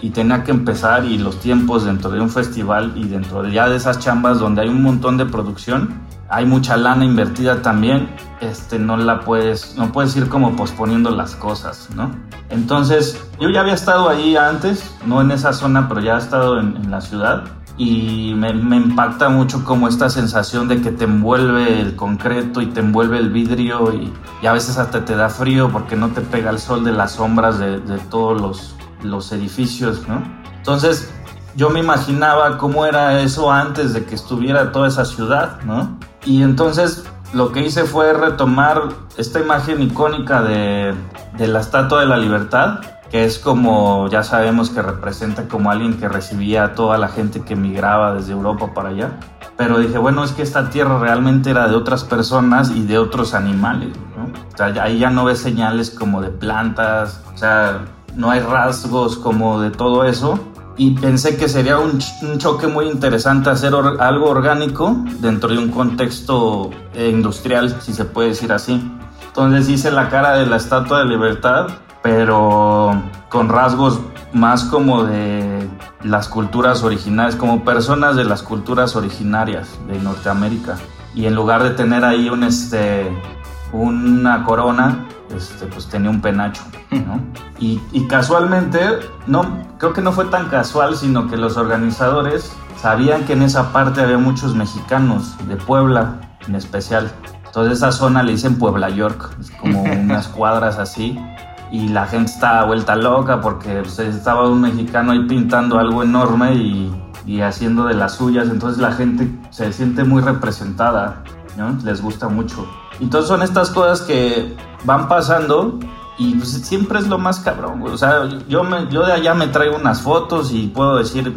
y tenía que empezar y los tiempos dentro de un festival y dentro de ya de esas chambas donde hay un montón de producción, hay mucha lana invertida también, este, no la puedes, no puedes ir como posponiendo las cosas, ¿no? Entonces, yo ya había estado ahí antes, no en esa zona, pero ya he estado en la ciudad y me, impacta mucho como esta sensación de que te envuelve el concreto y te envuelve el vidrio y, y, a veces hasta te da frío porque no te pega el sol de las sombras de, de todos los, los, edificios, ¿no? Entonces yo me imaginaba cómo era eso antes de que estuviera toda esa ciudad, ¿no? Y entonces lo que hice fue retomar esta imagen icónica de, de la Estatua de la Libertad que es como, ya sabemos que representa como alguien que recibía a toda la gente que migraba desde Europa para allá. Pero dije, bueno, es que esta tierra realmente era de otras personas y de otros animales. O sea, ahí ya no ves señales como de plantas, o sea, no hay rasgos como de todo eso. Y pensé que sería un, choque muy interesante hacer algo orgánico dentro de un contexto eh, industrial, si se puede decir así. Entonces hice la cara de la Estatua de Libertad pero con rasgos más como de las culturas originales, como personas de las culturas originarias de Norteamérica. Y en lugar de tener ahí un, este, una corona, este, pues tenía un penacho. ¿no? Y, y, casualmente, no, creo que no fue tan casual, sino que los organizadores sabían que en esa parte había muchos mexicanos, de Puebla en especial. Entonces esa zona le dicen Puebla York, es como <laughs> unas cuadras así y la gente estaba vuelta loca porque pues, estaba un mexicano ahí pintando algo enorme y, y, haciendo de las suyas, entonces la gente se siente muy representada, ¿no? les gusta mucho. Entonces son estas cosas que van pasando y pues siempre es lo más cabrón, O sea, yo, me, yo de allá me traigo unas fotos y puedo decir,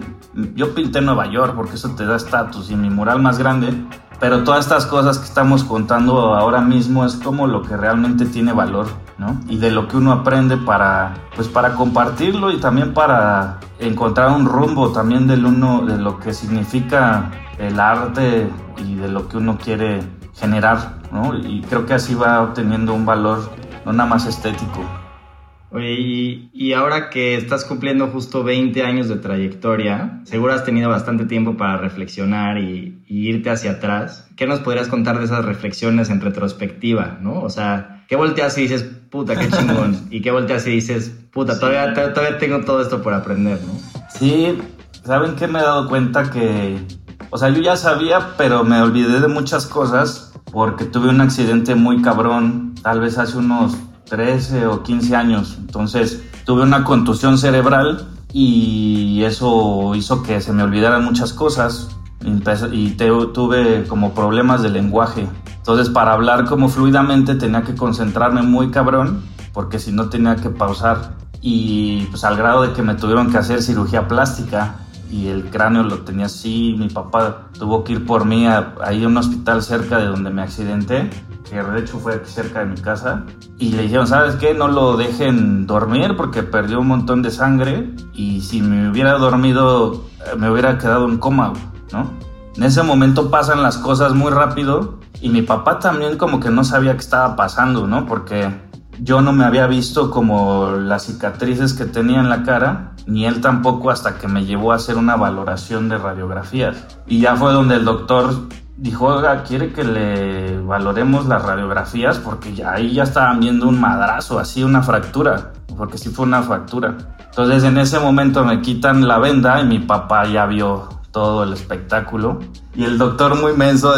yo pinté Nueva York porque eso te da estatus y mi mural más grande pero todas estas cosas que estamos contando ahora mismo es como lo que realmente tiene valor, Y de lo que uno aprende para, pues para compartirlo y también para encontrar un rumbo también del uno, de lo que significa el arte y de lo que uno quiere generar, ¿no? Y creo que así va obteniendo un valor no nada más estético. Oye, y, ahora que estás cumpliendo justo 20 años de trayectoria, seguro has tenido bastante tiempo para reflexionar y, irte hacia atrás. ¿Qué nos podrías contar de esas reflexiones en retrospectiva, no? O sea, ¿qué volteas y dices, puta, qué chingón? <laughs> ¿Y qué volteas y dices, puta, todavía, todavía tengo todo esto por aprender, no? Sí, ¿saben qué me he dado cuenta que... O sea, yo ya sabía, pero me olvidé de muchas cosas porque tuve un accidente muy cabrón, tal vez hace unos 13 o 15 años. Entonces tuve una contusión cerebral y eso hizo que se me olvidaran muchas cosas y tuve como problemas de lenguaje. Entonces para hablar como fluidamente tenía que concentrarme muy cabrón porque si no tenía que pausar y pues al grado de que me tuvieron que hacer cirugía plástica y el cráneo lo tenía así. Mi papá tuvo que ir por mí a, ahí a un hospital cerca de donde me accidenté, que de hecho fue aquí cerca de mi casa. Y le dijeron, ¿sabes qué? No lo dejen dormir porque perdió un montón de sangre y si me hubiera dormido eh, me hubiera quedado en coma, ¿no? En ese momento pasan las cosas muy rápido y mi papá también como que no sabía qué estaba pasando, ¿no? Porque yo no me había visto como las cicatrices que tenía en la cara, ni él tampoco hasta que me llevó a hacer una valoración de radiografías. Y ya fue donde el doctor dijo, oiga, quiere que le valoremos las radiografías porque ya ahí ya estaban viendo un madrazo, así una fractura, porque sí fue una fractura. Entonces en ese momento me quitan la venda y mi papá ya vio todo el espectáculo. Y el doctor muy menso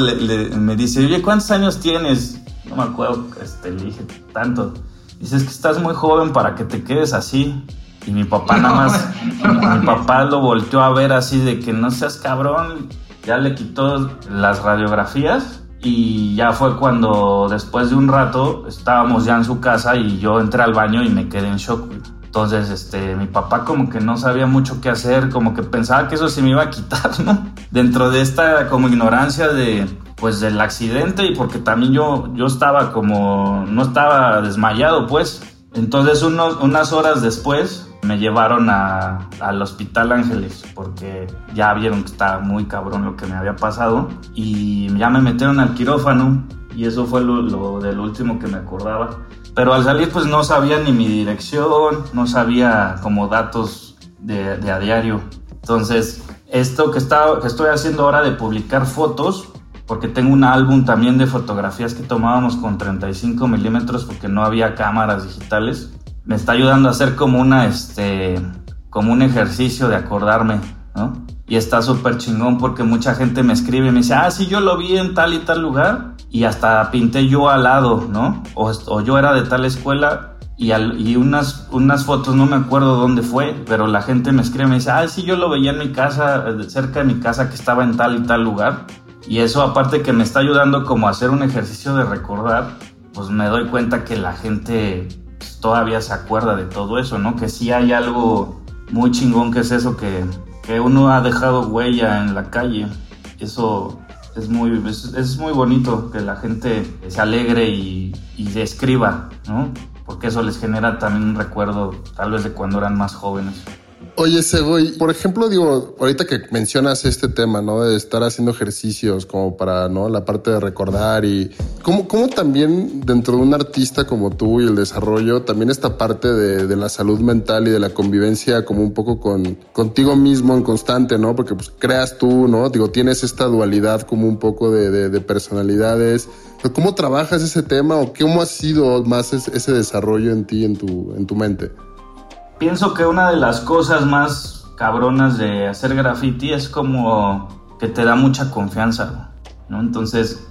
me dice, oye, ¿cuántos años tienes? No me acuerdo, este, le dije tanto. Dices que estás muy joven para que te quedes así. Y mi papá nada <laughs> más, mi papá lo volteó a ver así de que no seas cabrón. Ya le quitó las radiografías y ya fue cuando después de un rato estábamos ya en su casa y yo entré al baño y me quedé en shock. Entonces, este, mi papá como que no sabía mucho qué hacer, como que pensaba que eso se me iba a quitar, ¿no? <laughs> Dentro de esta como ignorancia de, pues del accidente y porque también yo, yo estaba como, no estaba desmayado pues. Entonces unos, unas horas después me llevaron a, al Hospital Ángeles porque ya vieron que estaba muy cabrón lo que me había pasado y ya me metieron al quirófano y eso fue lo, lo del último que me acordaba. Pero al salir pues no sabía ni mi dirección, no sabía como datos de, a diario. Entonces esto que, está, que estoy haciendo ahora de publicar fotos porque tengo un álbum también de fotografías que tomábamos con 35 milímetros porque no había cámaras digitales. Me está ayudando a hacer como una, este, como un ejercicio de acordarme, ¿no? Y está súper chingón porque mucha gente me escribe y me dice, ah, sí, yo lo vi en tal y tal lugar y hasta pinté yo al lado, ¿no? O, yo era de tal escuela y, al, y, unas, unas fotos, no me acuerdo dónde fue, pero la gente me escribe me dice, ah, sí, yo lo veía en mi casa, cerca de mi casa que estaba en tal y tal lugar. Y eso aparte que me está ayudando como a hacer un ejercicio de recordar, pues me doy cuenta que la gente pues, todavía se acuerda de todo eso, ¿no? Que sí hay algo muy chingón que es eso, que, que uno ha dejado huella en la calle. Eso es muy, es, muy bonito que la gente se alegre y, y escriba, ¿no? Porque eso les genera también un recuerdo tal vez de cuando eran más jóvenes. Oye, Segoy, por ejemplo, digo, ahorita que mencionas este tema, ¿no? De estar haciendo ejercicios como para, ¿no? La parte de recordar y cómo, cómo también dentro de un artista como tú y el desarrollo, también esta parte de, la salud mental y de la convivencia como un poco con contigo mismo en constante, ¿no? Porque pues creas tú, ¿no? Digo, tienes esta dualidad como un poco de, de personalidades. ¿Cómo trabajas ese tema o cómo ha sido más ese desarrollo en ti, en tu, en tu mente? Pienso que una de las cosas más cabronas de hacer graffiti es como que te da mucha confianza, ¿no? Entonces,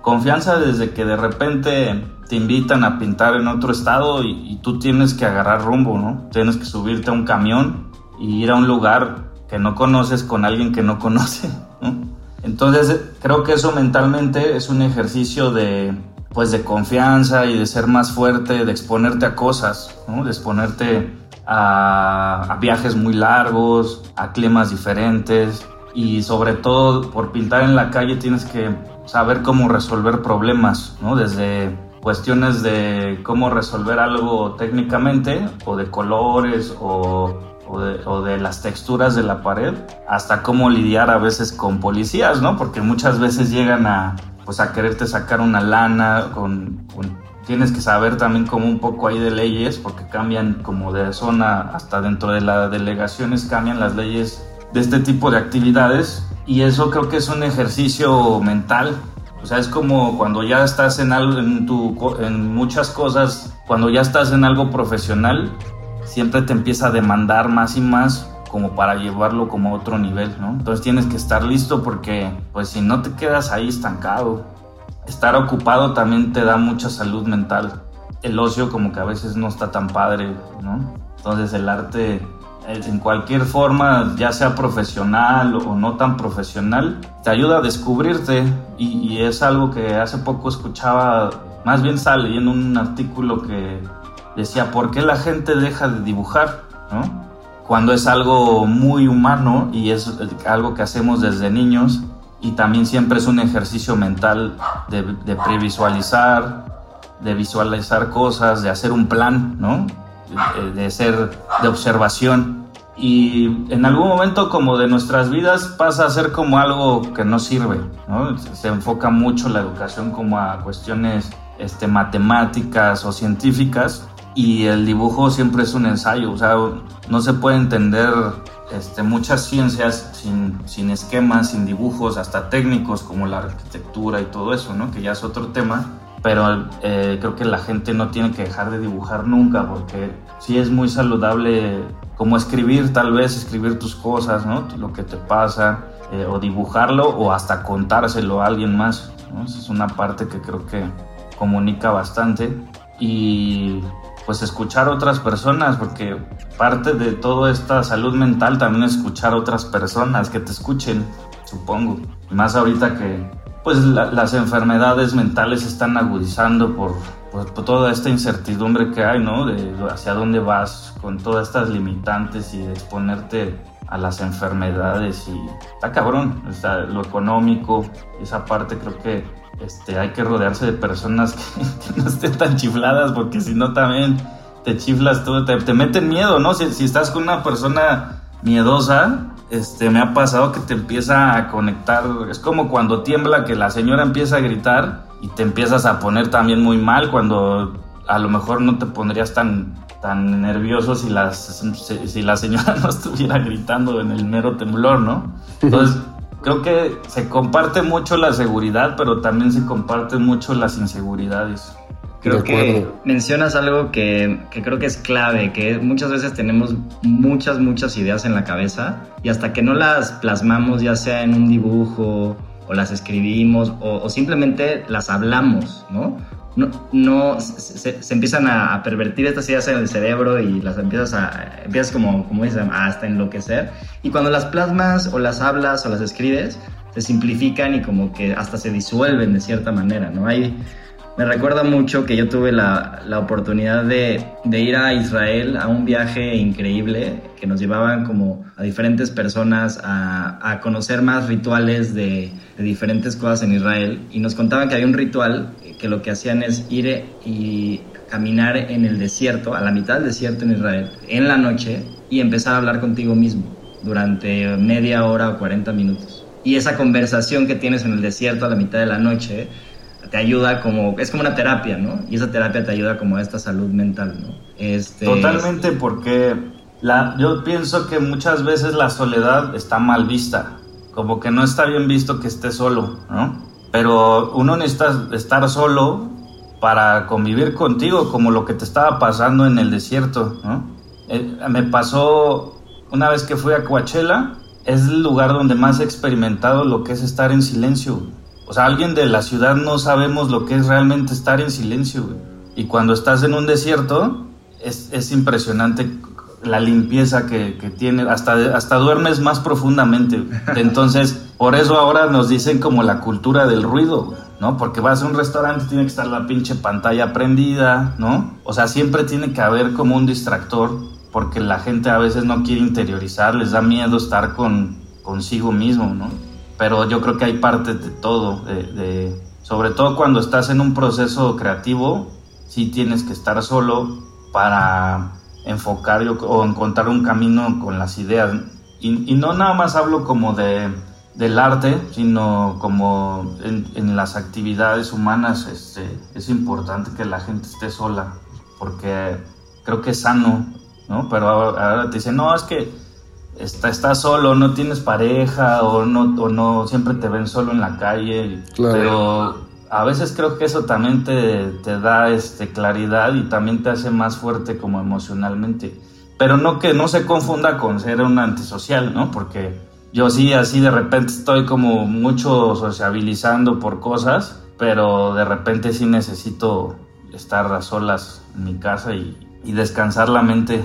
confianza desde que de repente te invitan a pintar en otro estado y, tú tienes que agarrar rumbo, ¿no? Tienes que subirte a un camión y ir a un lugar que no conoces con alguien que no conoce, ¿no? Entonces, creo que eso mentalmente es un ejercicio de, pues, de confianza y de ser más fuerte, de exponerte a cosas, ¿no? De exponerte a, viajes muy largos, a climas diferentes y sobre todo por pintar en la calle tienes que saber cómo resolver problemas, ¿no? Desde cuestiones de cómo resolver algo técnicamente o de colores o, o, de, las texturas de la pared hasta cómo lidiar a veces con policías, ¿no? Porque muchas veces llegan a, pues a quererte sacar una lana, con, tienes que saber también como un poco ahí de leyes, porque cambian como de zona hasta dentro de las delegaciones cambian las leyes de este tipo de actividades y eso creo que es un ejercicio mental. O sea, es como cuando ya estás en, algo, en, tu, en muchas cosas, cuando ya estás en algo profesional, siempre te empieza a demandar más y más como para llevarlo como a otro nivel, ¿no? Entonces tienes que estar listo porque pues si no te quedas ahí estancado. Estar ocupado también te da mucha salud mental. El ocio como que a veces no está tan padre, ¿no? Entonces el arte en cualquier forma, ya sea profesional o no tan profesional, te ayuda a descubrirte y, es algo que hace poco escuchaba, más bien estaba leyendo un artículo que decía, ¿por qué la gente deja de dibujar? ¿no? Cuando es algo muy humano y es algo que hacemos desde niños y también siempre es un ejercicio mental de, de previsualizar, de visualizar cosas, de hacer un plan, ¿no? de, ser de observación. Y en algún momento como de nuestras vidas pasa a ser como algo que no sirve, Se enfoca mucho la educación como a cuestiones este, matemáticas o científicas y el dibujo siempre es un ensayo, o sea, no se puede entender este, muchas ciencias sin, sin, esquemas, sin dibujos, hasta técnicos como la arquitectura y todo eso, ¿no? Que ya es otro tema pero eh, creo que la gente no tiene que dejar de dibujar nunca porque sí es muy saludable como escribir tal vez, escribir tus cosas, ¿no? Lo que te pasa, eh, o dibujarlo o hasta contárselo a alguien más, ¿no? Esa es una parte que creo que comunica bastante y pues escuchar a otras personas porque parte de toda esta salud mental también es escuchar a otras personas que te escuchen, supongo. Más ahorita que pues las enfermedades mentales están agudizando por, toda esta incertidumbre que hay, ¿no? De hacia dónde vas con todas estas limitantes y exponerte a las enfermedades y está cabrón, está lo económico, esa parte creo que este, hay que rodearse de personas <laughs> que, no estén tan chifladas porque si no también te chiflas tú, te, te meten miedo, ¿no? Si, si estás con una persona miedosa, este, me ha pasado que te empieza a conectar, es como cuando tiembla que la señora empieza a gritar y te empiezas a poner también muy mal cuando a lo mejor no te pondrías tan, tan nervioso si, las, si la señora <laughs> no estuviera gritando en el mero temblor, ¿no? Entonces, creo que se comparte mucho la seguridad, pero también se comparten mucho las inseguridades. Creo que mencionas algo que, que, creo que es clave, que muchas veces tenemos muchas, muchas ideas en la cabeza y hasta que no las plasmamos, ya sea en un dibujo o las escribimos o, simplemente las hablamos, ¿no? No, se, empiezan a, pervertir estas ideas en el cerebro y las empiezas a, empiezas como, como dicen, hasta enloquecer. Y cuando las plasmas o las hablas o las escribes, se simplifican y como que hasta se disuelven de cierta manera, ¿no? Hay me recuerda mucho que yo tuve la, la oportunidad de, de, ir a Israel a un viaje increíble que nos llevaban como a diferentes personas a conocer más rituales de, de, diferentes cosas en Israel y nos contaban que había un ritual que lo que hacían es ir y caminar en el desierto, a la mitad del desierto en Israel, en la noche y empezar a hablar contigo mismo durante media hora o 40 minutos. Y esa conversación que tienes en el desierto a la mitad de la noche te ayuda como, es como una terapia, ¿no? Y esa terapia te ayuda como a esta salud mental, ¿no? Este... Totalmente, porque la, yo pienso que muchas veces la soledad está mal vista, como que no está bien visto que estés solo, ¿no? Pero uno necesita estar solo para convivir contigo, como lo que te estaba pasando en el desierto, ¿no? Eh, me pasó una vez que fui a Coachella, es el lugar donde más he experimentado lo que es estar en silencio. O sea, alguien de la ciudad no sabemos lo que es realmente estar en silencio, Y cuando estás en un desierto, es, impresionante la limpieza que, tiene, hasta, hasta duermes más profundamente. Entonces, por eso ahora nos dicen como la cultura del ruido, ¿no? Porque vas a un restaurante, tiene que estar la pinche pantalla prendida, ¿no? O sea, siempre tiene que haber como un distractor, porque la gente a veces no quiere interiorizar, les da miedo estar con, consigo mismo, ¿no? pero yo creo que hay parte de todo, de, sobre todo cuando estás en un proceso creativo, sí tienes que estar solo para enfocar o encontrar un camino con las ideas. Y, no nada más hablo como de del arte, sino como en, las actividades humanas este, es importante que la gente esté sola, porque creo que es sano, ¿no? Pero ahora, te dicen, no, es que estás está solo, no tienes pareja o no, o no siempre te ven solo en la calle, pero a veces creo que eso también te, te, da este, claridad y también te hace más fuerte como emocionalmente. Pero no que no se confunda con ser un antisocial, ¿no? Porque yo sí, así de repente estoy como mucho sociabilizando por cosas, pero de repente sí necesito estar a solas en mi casa y, y descansar la mente.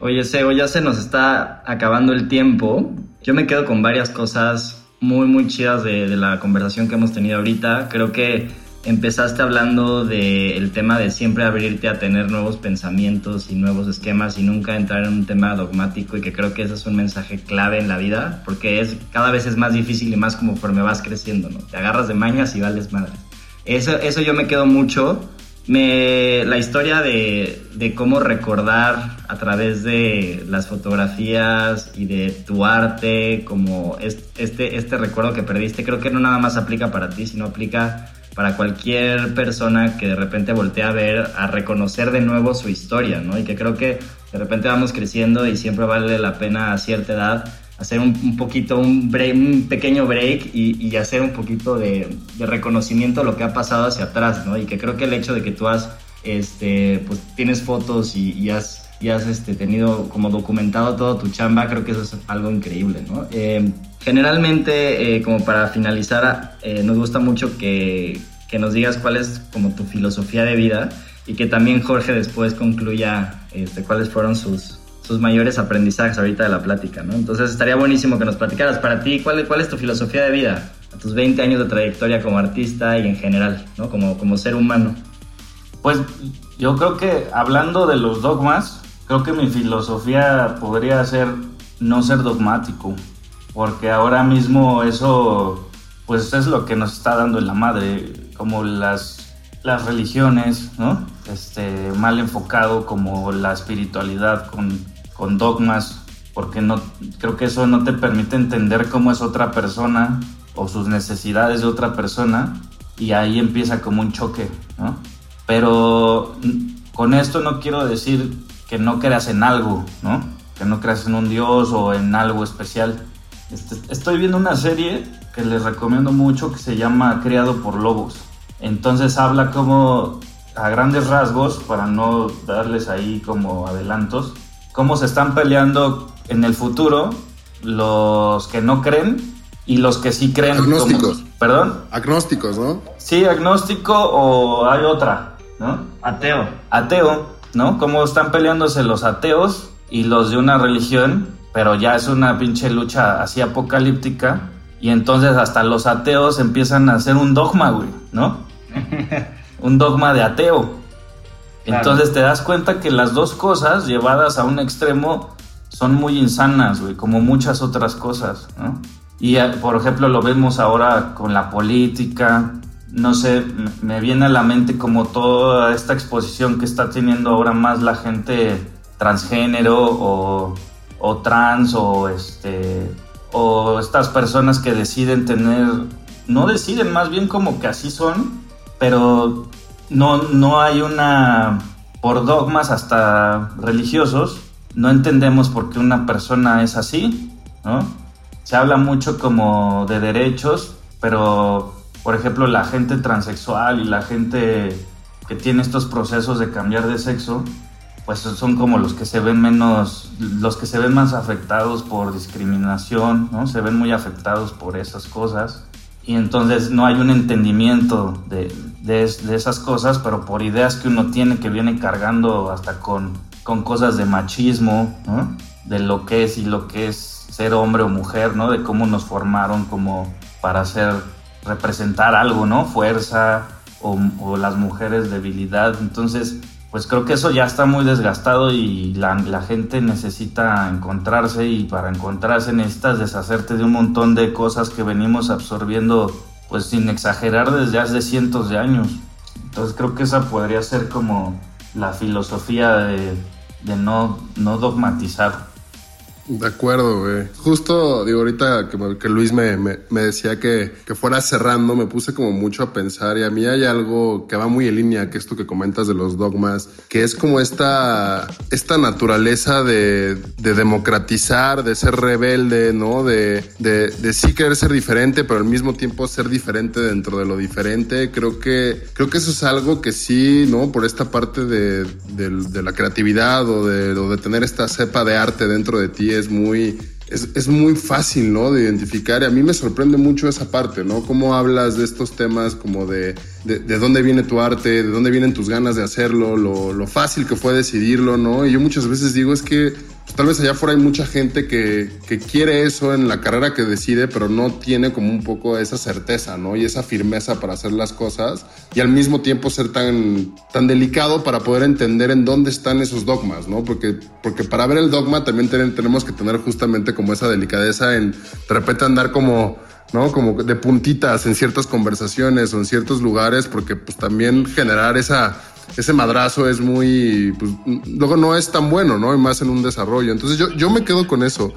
Oye, Sego, ya se nos está acabando el tiempo. Yo me quedo con varias cosas muy, muy chidas de, la conversación que hemos tenido ahorita. Creo que empezaste hablando del tema de siempre abrirte a tener nuevos pensamientos y nuevos esquemas y nunca entrar en un tema dogmático y que creo que ese es un mensaje clave en la vida porque es cada vez es más difícil y más como me vas creciendo, ¿no? Te agarras de mañas y vales madre. Eso, eso yo me quedo mucho me, la historia de, de, cómo recordar a través de las fotografías y de tu arte, como este, este recuerdo que perdiste, creo que no nada más aplica para ti, sino aplica para cualquier persona que de repente voltea a ver, a reconocer de nuevo su historia, ¿no? Y que creo que de repente vamos creciendo y siempre vale la pena a cierta edad hacer un, poquito, un, un pequeño break y, y hacer un poquito de, reconocimiento de lo que ha pasado hacia atrás, ¿no? Y que creo que el hecho de que tú has, este, pues tienes fotos y, y has, y has este, tenido como documentado todo tu chamba, creo que eso es algo increíble, ¿no? Eh, generalmente, eh, como para finalizar, eh, nos gusta mucho que, que nos digas cuál es como tu filosofía de vida y que también Jorge después concluya este, cuáles fueron sus, sus mayores aprendizajes ahorita de la plática, ¿no? Entonces estaría buenísimo que nos platicaras para ti, ¿cuál, cuál es tu filosofía de vida a tus 20 años de trayectoria como artista y en general, ¿no? Como, como ser humano. Pues yo creo que hablando de los dogmas, creo que mi filosofía podría ser no ser dogmático, porque ahora mismo eso, pues es lo que nos está dando en la madre, como las, las religiones, ¿no? Este, mal enfocado como la espiritualidad con con dogmas, porque no, creo que eso no te permite entender cómo es otra persona o sus necesidades de otra persona y ahí empieza como un choque, ¿no? Pero con esto no quiero decir que no creas en algo, ¿no? Que no creas en un Dios o en algo especial. Este, estoy viendo una serie que les recomiendo mucho que se llama Criado por Lobos. Entonces habla como a grandes rasgos, para no darles ahí como adelantos, cómo se están peleando en el futuro los que no creen y los que sí creen. Agnósticos. ¿Perdón? Agnósticos, ¿no? Sí, agnóstico o hay otra, ¿no? Ateo. Ateo, ¿no? Cómo están peleándose los ateos y los de una religión, pero ya es una pinche lucha así apocalíptica. Y entonces hasta los ateos empiezan a hacer un dogma, güey, ¿no? <laughs> un dogma de ateo. Entonces te das cuenta que las dos cosas llevadas a un extremo son muy insanas, güey, como muchas otras cosas, ¿no? Y eh, por ejemplo lo vemos ahora con la política, no sé, me viene a la mente como toda esta exposición que está teniendo ahora más la gente transgénero o, o trans o este o estas personas que deciden tener no deciden más bien como que así son pero no, no hay una, por dogmas hasta religiosos, no entendemos por qué una persona es así, ¿no? Se habla mucho como de derechos, pero por ejemplo la gente transexual y la gente que tiene estos procesos de cambiar de sexo, pues son como los que se ven menos, los que se ven más afectados por discriminación, ¿no? Se ven muy afectados por esas cosas y entonces no hay un entendimiento de, de, esas cosas, pero por ideas que uno tiene que viene cargando hasta con, con cosas de machismo, de lo que es y lo que es ser hombre o mujer, ¿no? de cómo nos formaron como para hacer, representar algo, ¿no? fuerza o las mujeres debilidad. Entonces, pues creo que eso ya está muy desgastado y la, gente necesita encontrarse y para encontrarse necesitas deshacerte de un montón de cosas que venimos absorbiendo pues sin exagerar desde hace cientos de años. Entonces creo que esa podría ser como la filosofía de, de no, no dogmatizar. De acuerdo, güey. Justo, digo, ahorita que, Luis me, me, decía que, que, fuera cerrando, me puse como mucho a pensar y a mí hay algo que va muy en línea, que esto que comentas de los dogmas, que es como esta, esta naturaleza de, de democratizar, de ser rebelde, ¿no? De, de, de, sí querer ser diferente, pero al mismo tiempo ser diferente dentro de lo diferente. Creo que, creo que eso es algo que sí, ¿no? Por esta parte de, de la creatividad o de, o de tener esta cepa de arte dentro de ti es muy, es, muy fácil, ¿no? De identificar. Y a mí me sorprende mucho esa parte, ¿no? Cómo hablas de estos temas como de, de, dónde viene tu arte, de dónde vienen tus ganas de hacerlo, lo, lo, fácil que fue decidirlo, ¿no? Y yo muchas veces digo, es que pues, tal vez allá afuera hay mucha gente que, que, quiere eso en la carrera que decide, pero no tiene como un poco esa certeza, ¿no? Y esa firmeza para hacer las cosas y al mismo tiempo ser tan, tan delicado para poder entender en dónde están esos dogmas, ¿no? Porque, porque para ver el dogma también tenemos que tener justamente como esa delicadeza en de repente andar como ¿no? Como de puntitas en ciertas conversaciones o en ciertos lugares, porque pues también generar esa, ese madrazo es muy, pues, luego no es tan bueno, ¿no? Y más en un desarrollo. Entonces yo, yo me quedo con eso.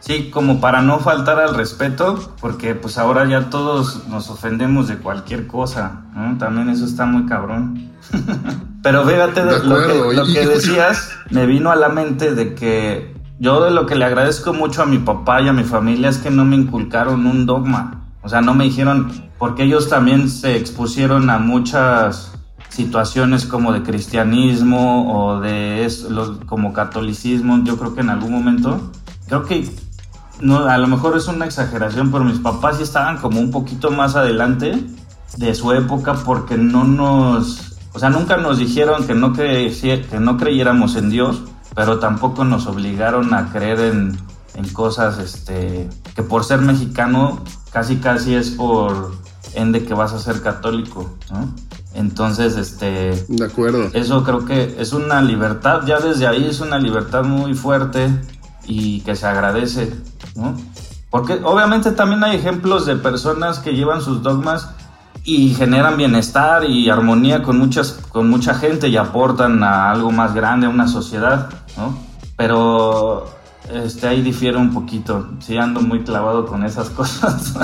Sí, como para no faltar al respeto, porque pues ahora ya todos nos ofendemos de cualquier cosa, ¿no? También eso está muy cabrón. <laughs> Pero fíjate, de lo, que, lo que decías me vino a la mente de que yo de lo que le agradezco mucho a mi papá y a mi familia es que no me inculcaron un dogma. O sea, no me dijeron, porque ellos también se expusieron a muchas situaciones como de cristianismo o de eso, como catolicismo, yo creo que en algún momento, creo que no, a lo mejor es una exageración, pero mis papás sí estaban como un poquito más adelante de su época porque no nos, o sea, nunca nos dijeron que no, que, que no creyéramos en Dios, pero tampoco nos obligaron a creer en, en cosas, este, que por ser mexicano casi casi es por ende que vas a ser católico, ¿no? Entonces, este... De acuerdo. Eso creo que es una libertad, ya desde ahí es una libertad muy fuerte y que se agradece, ¿no? Porque obviamente también hay ejemplos de personas que llevan sus dogmas y generan bienestar y armonía con, muchas, con mucha gente y aportan a algo más grande, a una sociedad, ¿no? Pero este, ahí difiere un poquito. Sí, ando muy clavado con esas <laughs> cosas.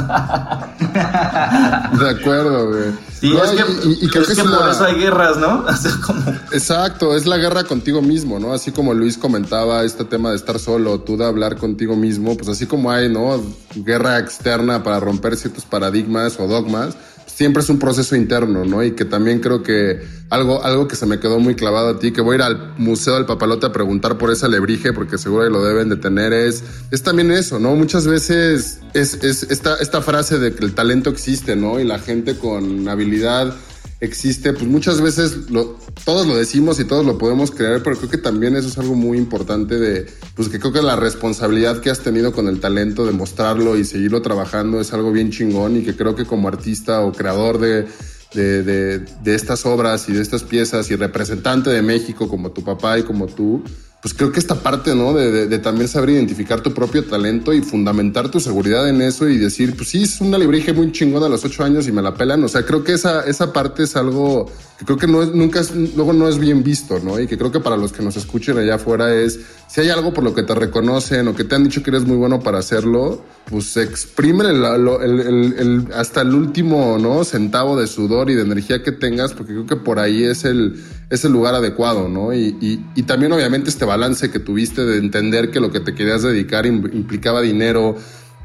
De acuerdo, güey. Sí, es que, y, creo que, por eso hay guerras, ¿no? <laughs> Exacto, es la guerra contigo mismo, ¿no? Así como Luis comentaba este tema de estar solo, tú de hablar contigo mismo, pues así como hay, ¿no? Guerra externa para romper ciertos paradigmas o dogmas, siempre es un proceso interno, ¿no? Y que también creo que algo, algo que se me quedó muy clavado a ti, que voy a ir al Museo del Papalote a preguntar por ese alebrije, porque seguro que lo deben de tener, es, es también eso, ¿no? Muchas veces es, es esta, esta frase de que el talento existe, ¿no? Y la gente con habilidad existe, pues muchas veces lo, todos lo decimos y todos lo podemos creer, pero creo que también eso es algo muy importante de, pues que creo que la responsabilidad que has tenido con el talento de mostrarlo y seguirlo trabajando es algo bien chingón y que creo que como artista o creador de, de, de, de estas obras y de estas piezas y representante de México como tu papá y como tú, pues creo que esta parte, ¿no? De, de, también saber identificar tu propio talento y fundamentar tu seguridad en eso y decir, pues sí, es una librije muy chingona a los ocho años y me la pelan. O sea, creo que esa, esa parte es algo que creo que no es, nunca es, luego no es bien visto, ¿no? Y que creo que para los que nos escuchen allá afuera es, si hay algo por lo que te reconocen o que te han dicho que eres muy bueno para hacerlo, pues exprimen el, el, el, hasta el último, ¿no? Centavo de sudor y de energía que tengas, porque creo que por ahí es el, es el lugar adecuado, ¿no? Y, y, y también obviamente este balance que tuviste de entender que lo que te querías dedicar implicaba dinero,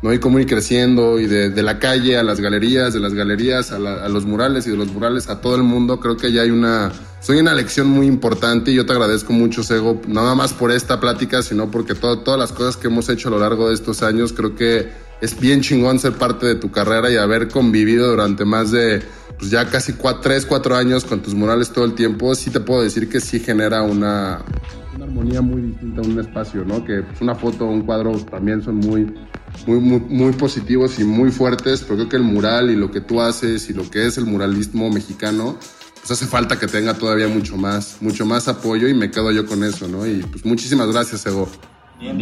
¿no? Y cómo ir creciendo y de, la calle a las galerías, de las galerías a, a, los murales y de los murales a todo el mundo, creo que ya hay una, soy una lección muy importante y yo te agradezco mucho, Sego, nada más por esta plática, sino porque todo, todas las cosas que hemos hecho a lo largo de estos años, creo que es bien chingón ser parte de tu carrera y haber convivido durante más de pues ya casi cuatro, tres, cuatro años con tus murales todo el tiempo, sí te puedo decir que sí genera una, una armonía muy distinta a un espacio, ¿no? Que pues, una foto, un cuadro también son muy, muy, muy, positivos y muy fuertes, pero creo que el mural y lo que tú haces y lo que es el muralismo mexicano, pues hace falta que tenga todavía mucho más, mucho más apoyo y me quedo yo con eso, ¿no? Y pues muchísimas gracias, Ego. Bien,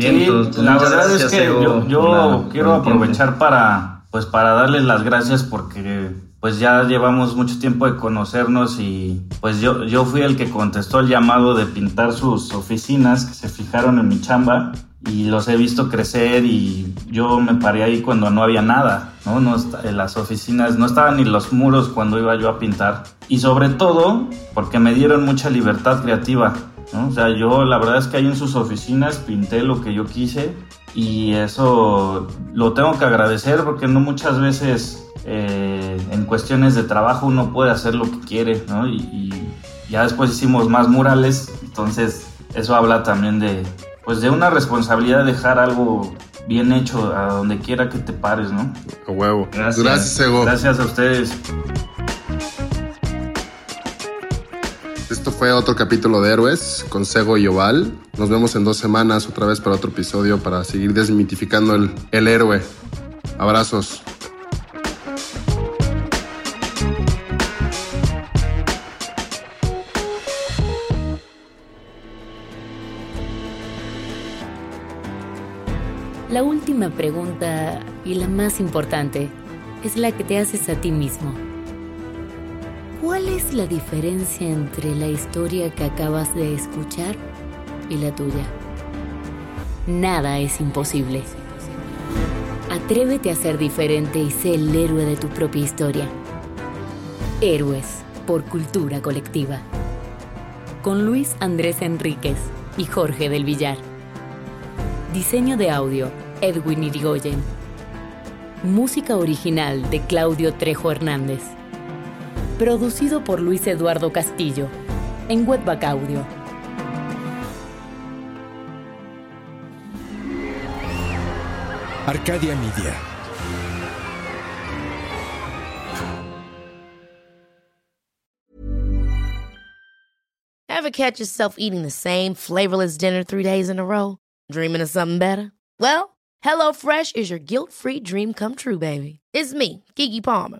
la verdad es que yo, quiero aprovechar para, pues para darles las gracias porque pues ya llevamos mucho tiempo de conocernos y pues yo, yo fui el que contestó el llamado de pintar sus oficinas que se fijaron en mi chamba y los he visto crecer y yo me paré ahí cuando no había nada, ¿no? no en las oficinas no estaban ni los muros cuando iba yo a pintar. Y sobre todo porque me dieron mucha libertad creativa, ¿no? O sea, yo la verdad es que ahí en sus oficinas pinté lo que yo quise y eso lo tengo que agradecer porque no muchas veces eh, en cuestiones de trabajo uno puede hacer lo que quiere, ¿no? Y, ya después hicimos más murales, entonces eso habla también de, pues de una responsabilidad de dejar algo bien hecho a donde quiera que te pares, ¿no? A huevo. Gracias, Gracias Ego. Gracias a ustedes. Fue otro capítulo de Héroes con Sego y Oval. Nos vemos en dos semanas otra vez para otro episodio para seguir desmitificando el, el héroe. Abrazos. La última pregunta y la más importante es la que te haces a ti mismo. ¿Cuál es la diferencia entre la historia que acabas de escuchar y la tuya? Nada es imposible. Atrévete a ser diferente y sé el héroe de tu propia historia. Héroes por cultura colectiva. Con Luis Andrés Enríquez y Jorge del Villar. Diseño de audio Edwin Irigoyen. Música original de Claudio Trejo Hernández. Producido por Luis Eduardo Castillo en Webback Audio. Arcadia Media. Ever catch yourself eating the same flavorless dinner three days in a row? Dreaming of something better? Well, HelloFresh is your guilt-free dream come true, baby. It's me, Kiki Palmer.